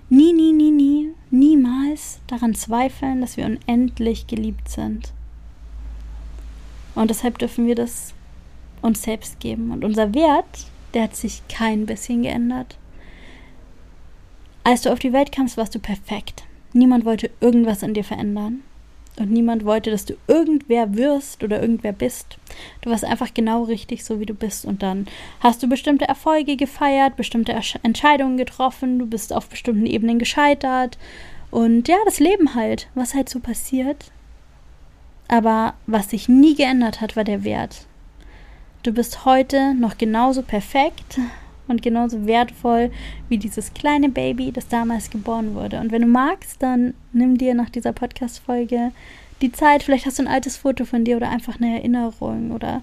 nie, nie, nie, nie, niemals daran zweifeln, dass wir unendlich geliebt sind. Und deshalb dürfen wir das uns selbst geben. Und unser Wert, der hat sich kein bisschen geändert. Als du auf die Welt kamst, warst du perfekt. Niemand wollte irgendwas an dir verändern. Und niemand wollte, dass du irgendwer wirst oder irgendwer bist. Du warst einfach genau richtig, so wie du bist. Und dann hast du bestimmte Erfolge gefeiert, bestimmte Entscheidungen getroffen, du bist auf bestimmten Ebenen gescheitert. Und ja, das Leben halt, was halt so passiert. Aber was sich nie geändert hat, war der Wert. Du bist heute noch genauso perfekt und genauso wertvoll wie dieses kleine Baby, das damals geboren wurde. Und wenn du magst, dann nimm dir nach dieser Podcast-Folge die Zeit. Vielleicht hast du ein altes Foto von dir oder einfach eine Erinnerung oder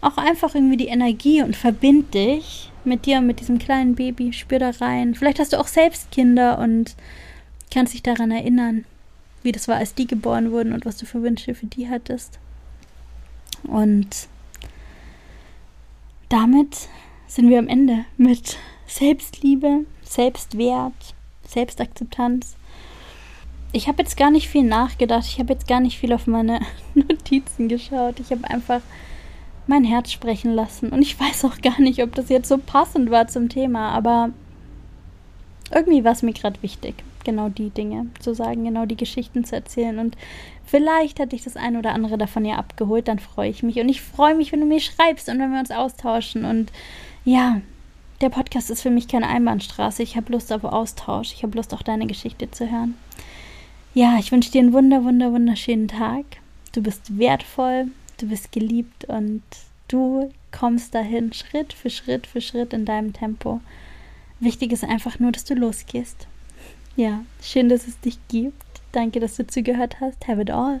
auch einfach irgendwie die Energie und verbind dich mit dir und mit diesem kleinen Baby. Spür da rein. Vielleicht hast du auch selbst Kinder und kannst dich daran erinnern, wie das war, als die geboren wurden und was du für Wünsche für die hattest. Und damit sind wir am Ende mit Selbstliebe, Selbstwert, Selbstakzeptanz. Ich habe jetzt gar nicht viel nachgedacht. Ich habe jetzt gar nicht viel auf meine Notizen geschaut. Ich habe einfach mein Herz sprechen lassen. Und ich weiß auch gar nicht, ob das jetzt so passend war zum Thema, aber irgendwie war es mir gerade wichtig, genau die Dinge zu sagen, genau die Geschichten zu erzählen. Und vielleicht hat dich das ein oder andere davon ja abgeholt, dann freue ich mich. Und ich freue mich, wenn du mir schreibst und wenn wir uns austauschen und ja, der Podcast ist für mich keine Einbahnstraße. Ich habe Lust auf Austausch. Ich habe Lust, auch deine Geschichte zu hören. Ja, ich wünsche dir einen wunder, wunder, wunderschönen Tag. Du bist wertvoll, du bist geliebt und du kommst dahin Schritt für Schritt für Schritt in deinem Tempo. Wichtig ist einfach nur, dass du losgehst. Ja, schön, dass es dich gibt. Danke, dass du zugehört hast. Have it all.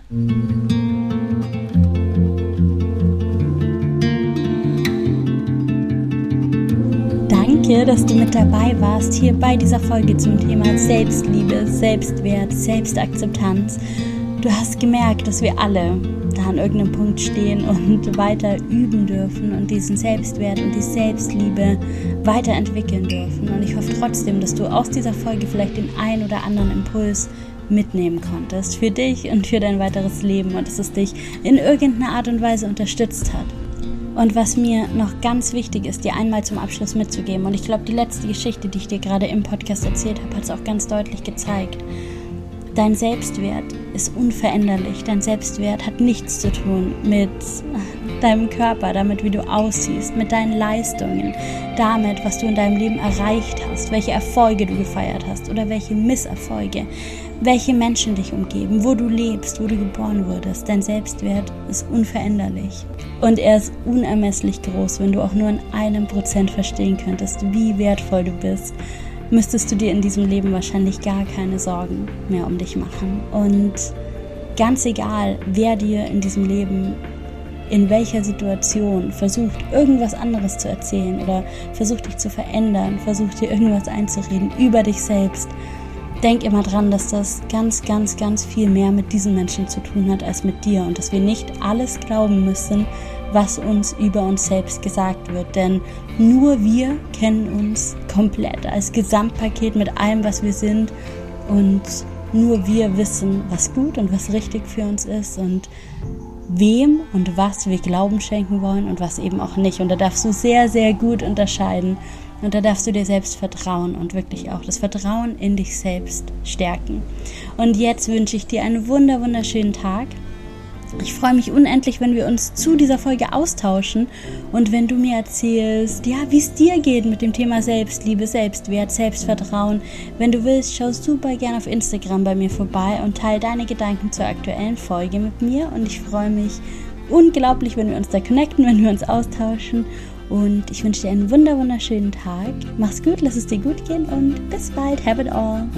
Danke, dass du mit dabei warst hier bei dieser Folge zum Thema Selbstliebe, Selbstwert, Selbstakzeptanz. Du hast gemerkt, dass wir alle da an irgendeinem Punkt stehen und weiter üben dürfen und diesen Selbstwert und die Selbstliebe weiterentwickeln dürfen. Und ich hoffe trotzdem, dass du aus dieser Folge vielleicht den ein oder anderen Impuls mitnehmen konntest für dich und für dein weiteres Leben und dass es dich in irgendeiner Art und Weise unterstützt hat. Und was mir noch ganz wichtig ist, dir einmal zum Abschluss mitzugeben, und ich glaube, die letzte Geschichte, die ich dir gerade im Podcast erzählt habe, hat es auch ganz deutlich gezeigt. Dein Selbstwert ist unveränderlich. Dein Selbstwert hat nichts zu tun mit deinem Körper, damit, wie du aussiehst, mit deinen Leistungen, damit, was du in deinem Leben erreicht hast, welche Erfolge du gefeiert hast oder welche Misserfolge welche Menschen dich umgeben, wo du lebst, wo du geboren wurdest. Dein Selbstwert ist unveränderlich. Und er ist unermesslich groß. Wenn du auch nur in einem Prozent verstehen könntest, wie wertvoll du bist, müsstest du dir in diesem Leben wahrscheinlich gar keine Sorgen mehr um dich machen. Und ganz egal, wer dir in diesem Leben in welcher Situation versucht, irgendwas anderes zu erzählen oder versucht dich zu verändern, versucht dir irgendwas einzureden über dich selbst, denk immer dran, dass das ganz, ganz, ganz viel mehr mit diesen Menschen zu tun hat als mit dir und dass wir nicht alles glauben müssen, was uns über uns selbst gesagt wird. Denn nur wir kennen uns komplett als Gesamtpaket mit allem, was wir sind und nur wir wissen, was gut und was richtig für uns ist und wem und was wir Glauben schenken wollen und was eben auch nicht. Und da darfst du sehr, sehr gut unterscheiden und da darfst du dir selbst vertrauen und wirklich auch das Vertrauen in dich selbst stärken. Und jetzt wünsche ich dir einen wunder wunderschönen Tag. Ich freue mich unendlich, wenn wir uns zu dieser Folge austauschen und wenn du mir erzählst, ja, wie es dir geht mit dem Thema Selbstliebe, Selbstwert, Selbstvertrauen. Wenn du willst, schau super gerne auf Instagram bei mir vorbei und teile deine Gedanken zur aktuellen Folge mit mir und ich freue mich unglaublich, wenn wir uns da connecten, wenn wir uns austauschen und ich wünsche dir einen wunder wunderschönen Tag. Mach's gut, lass es dir gut gehen und bis bald. Have it all.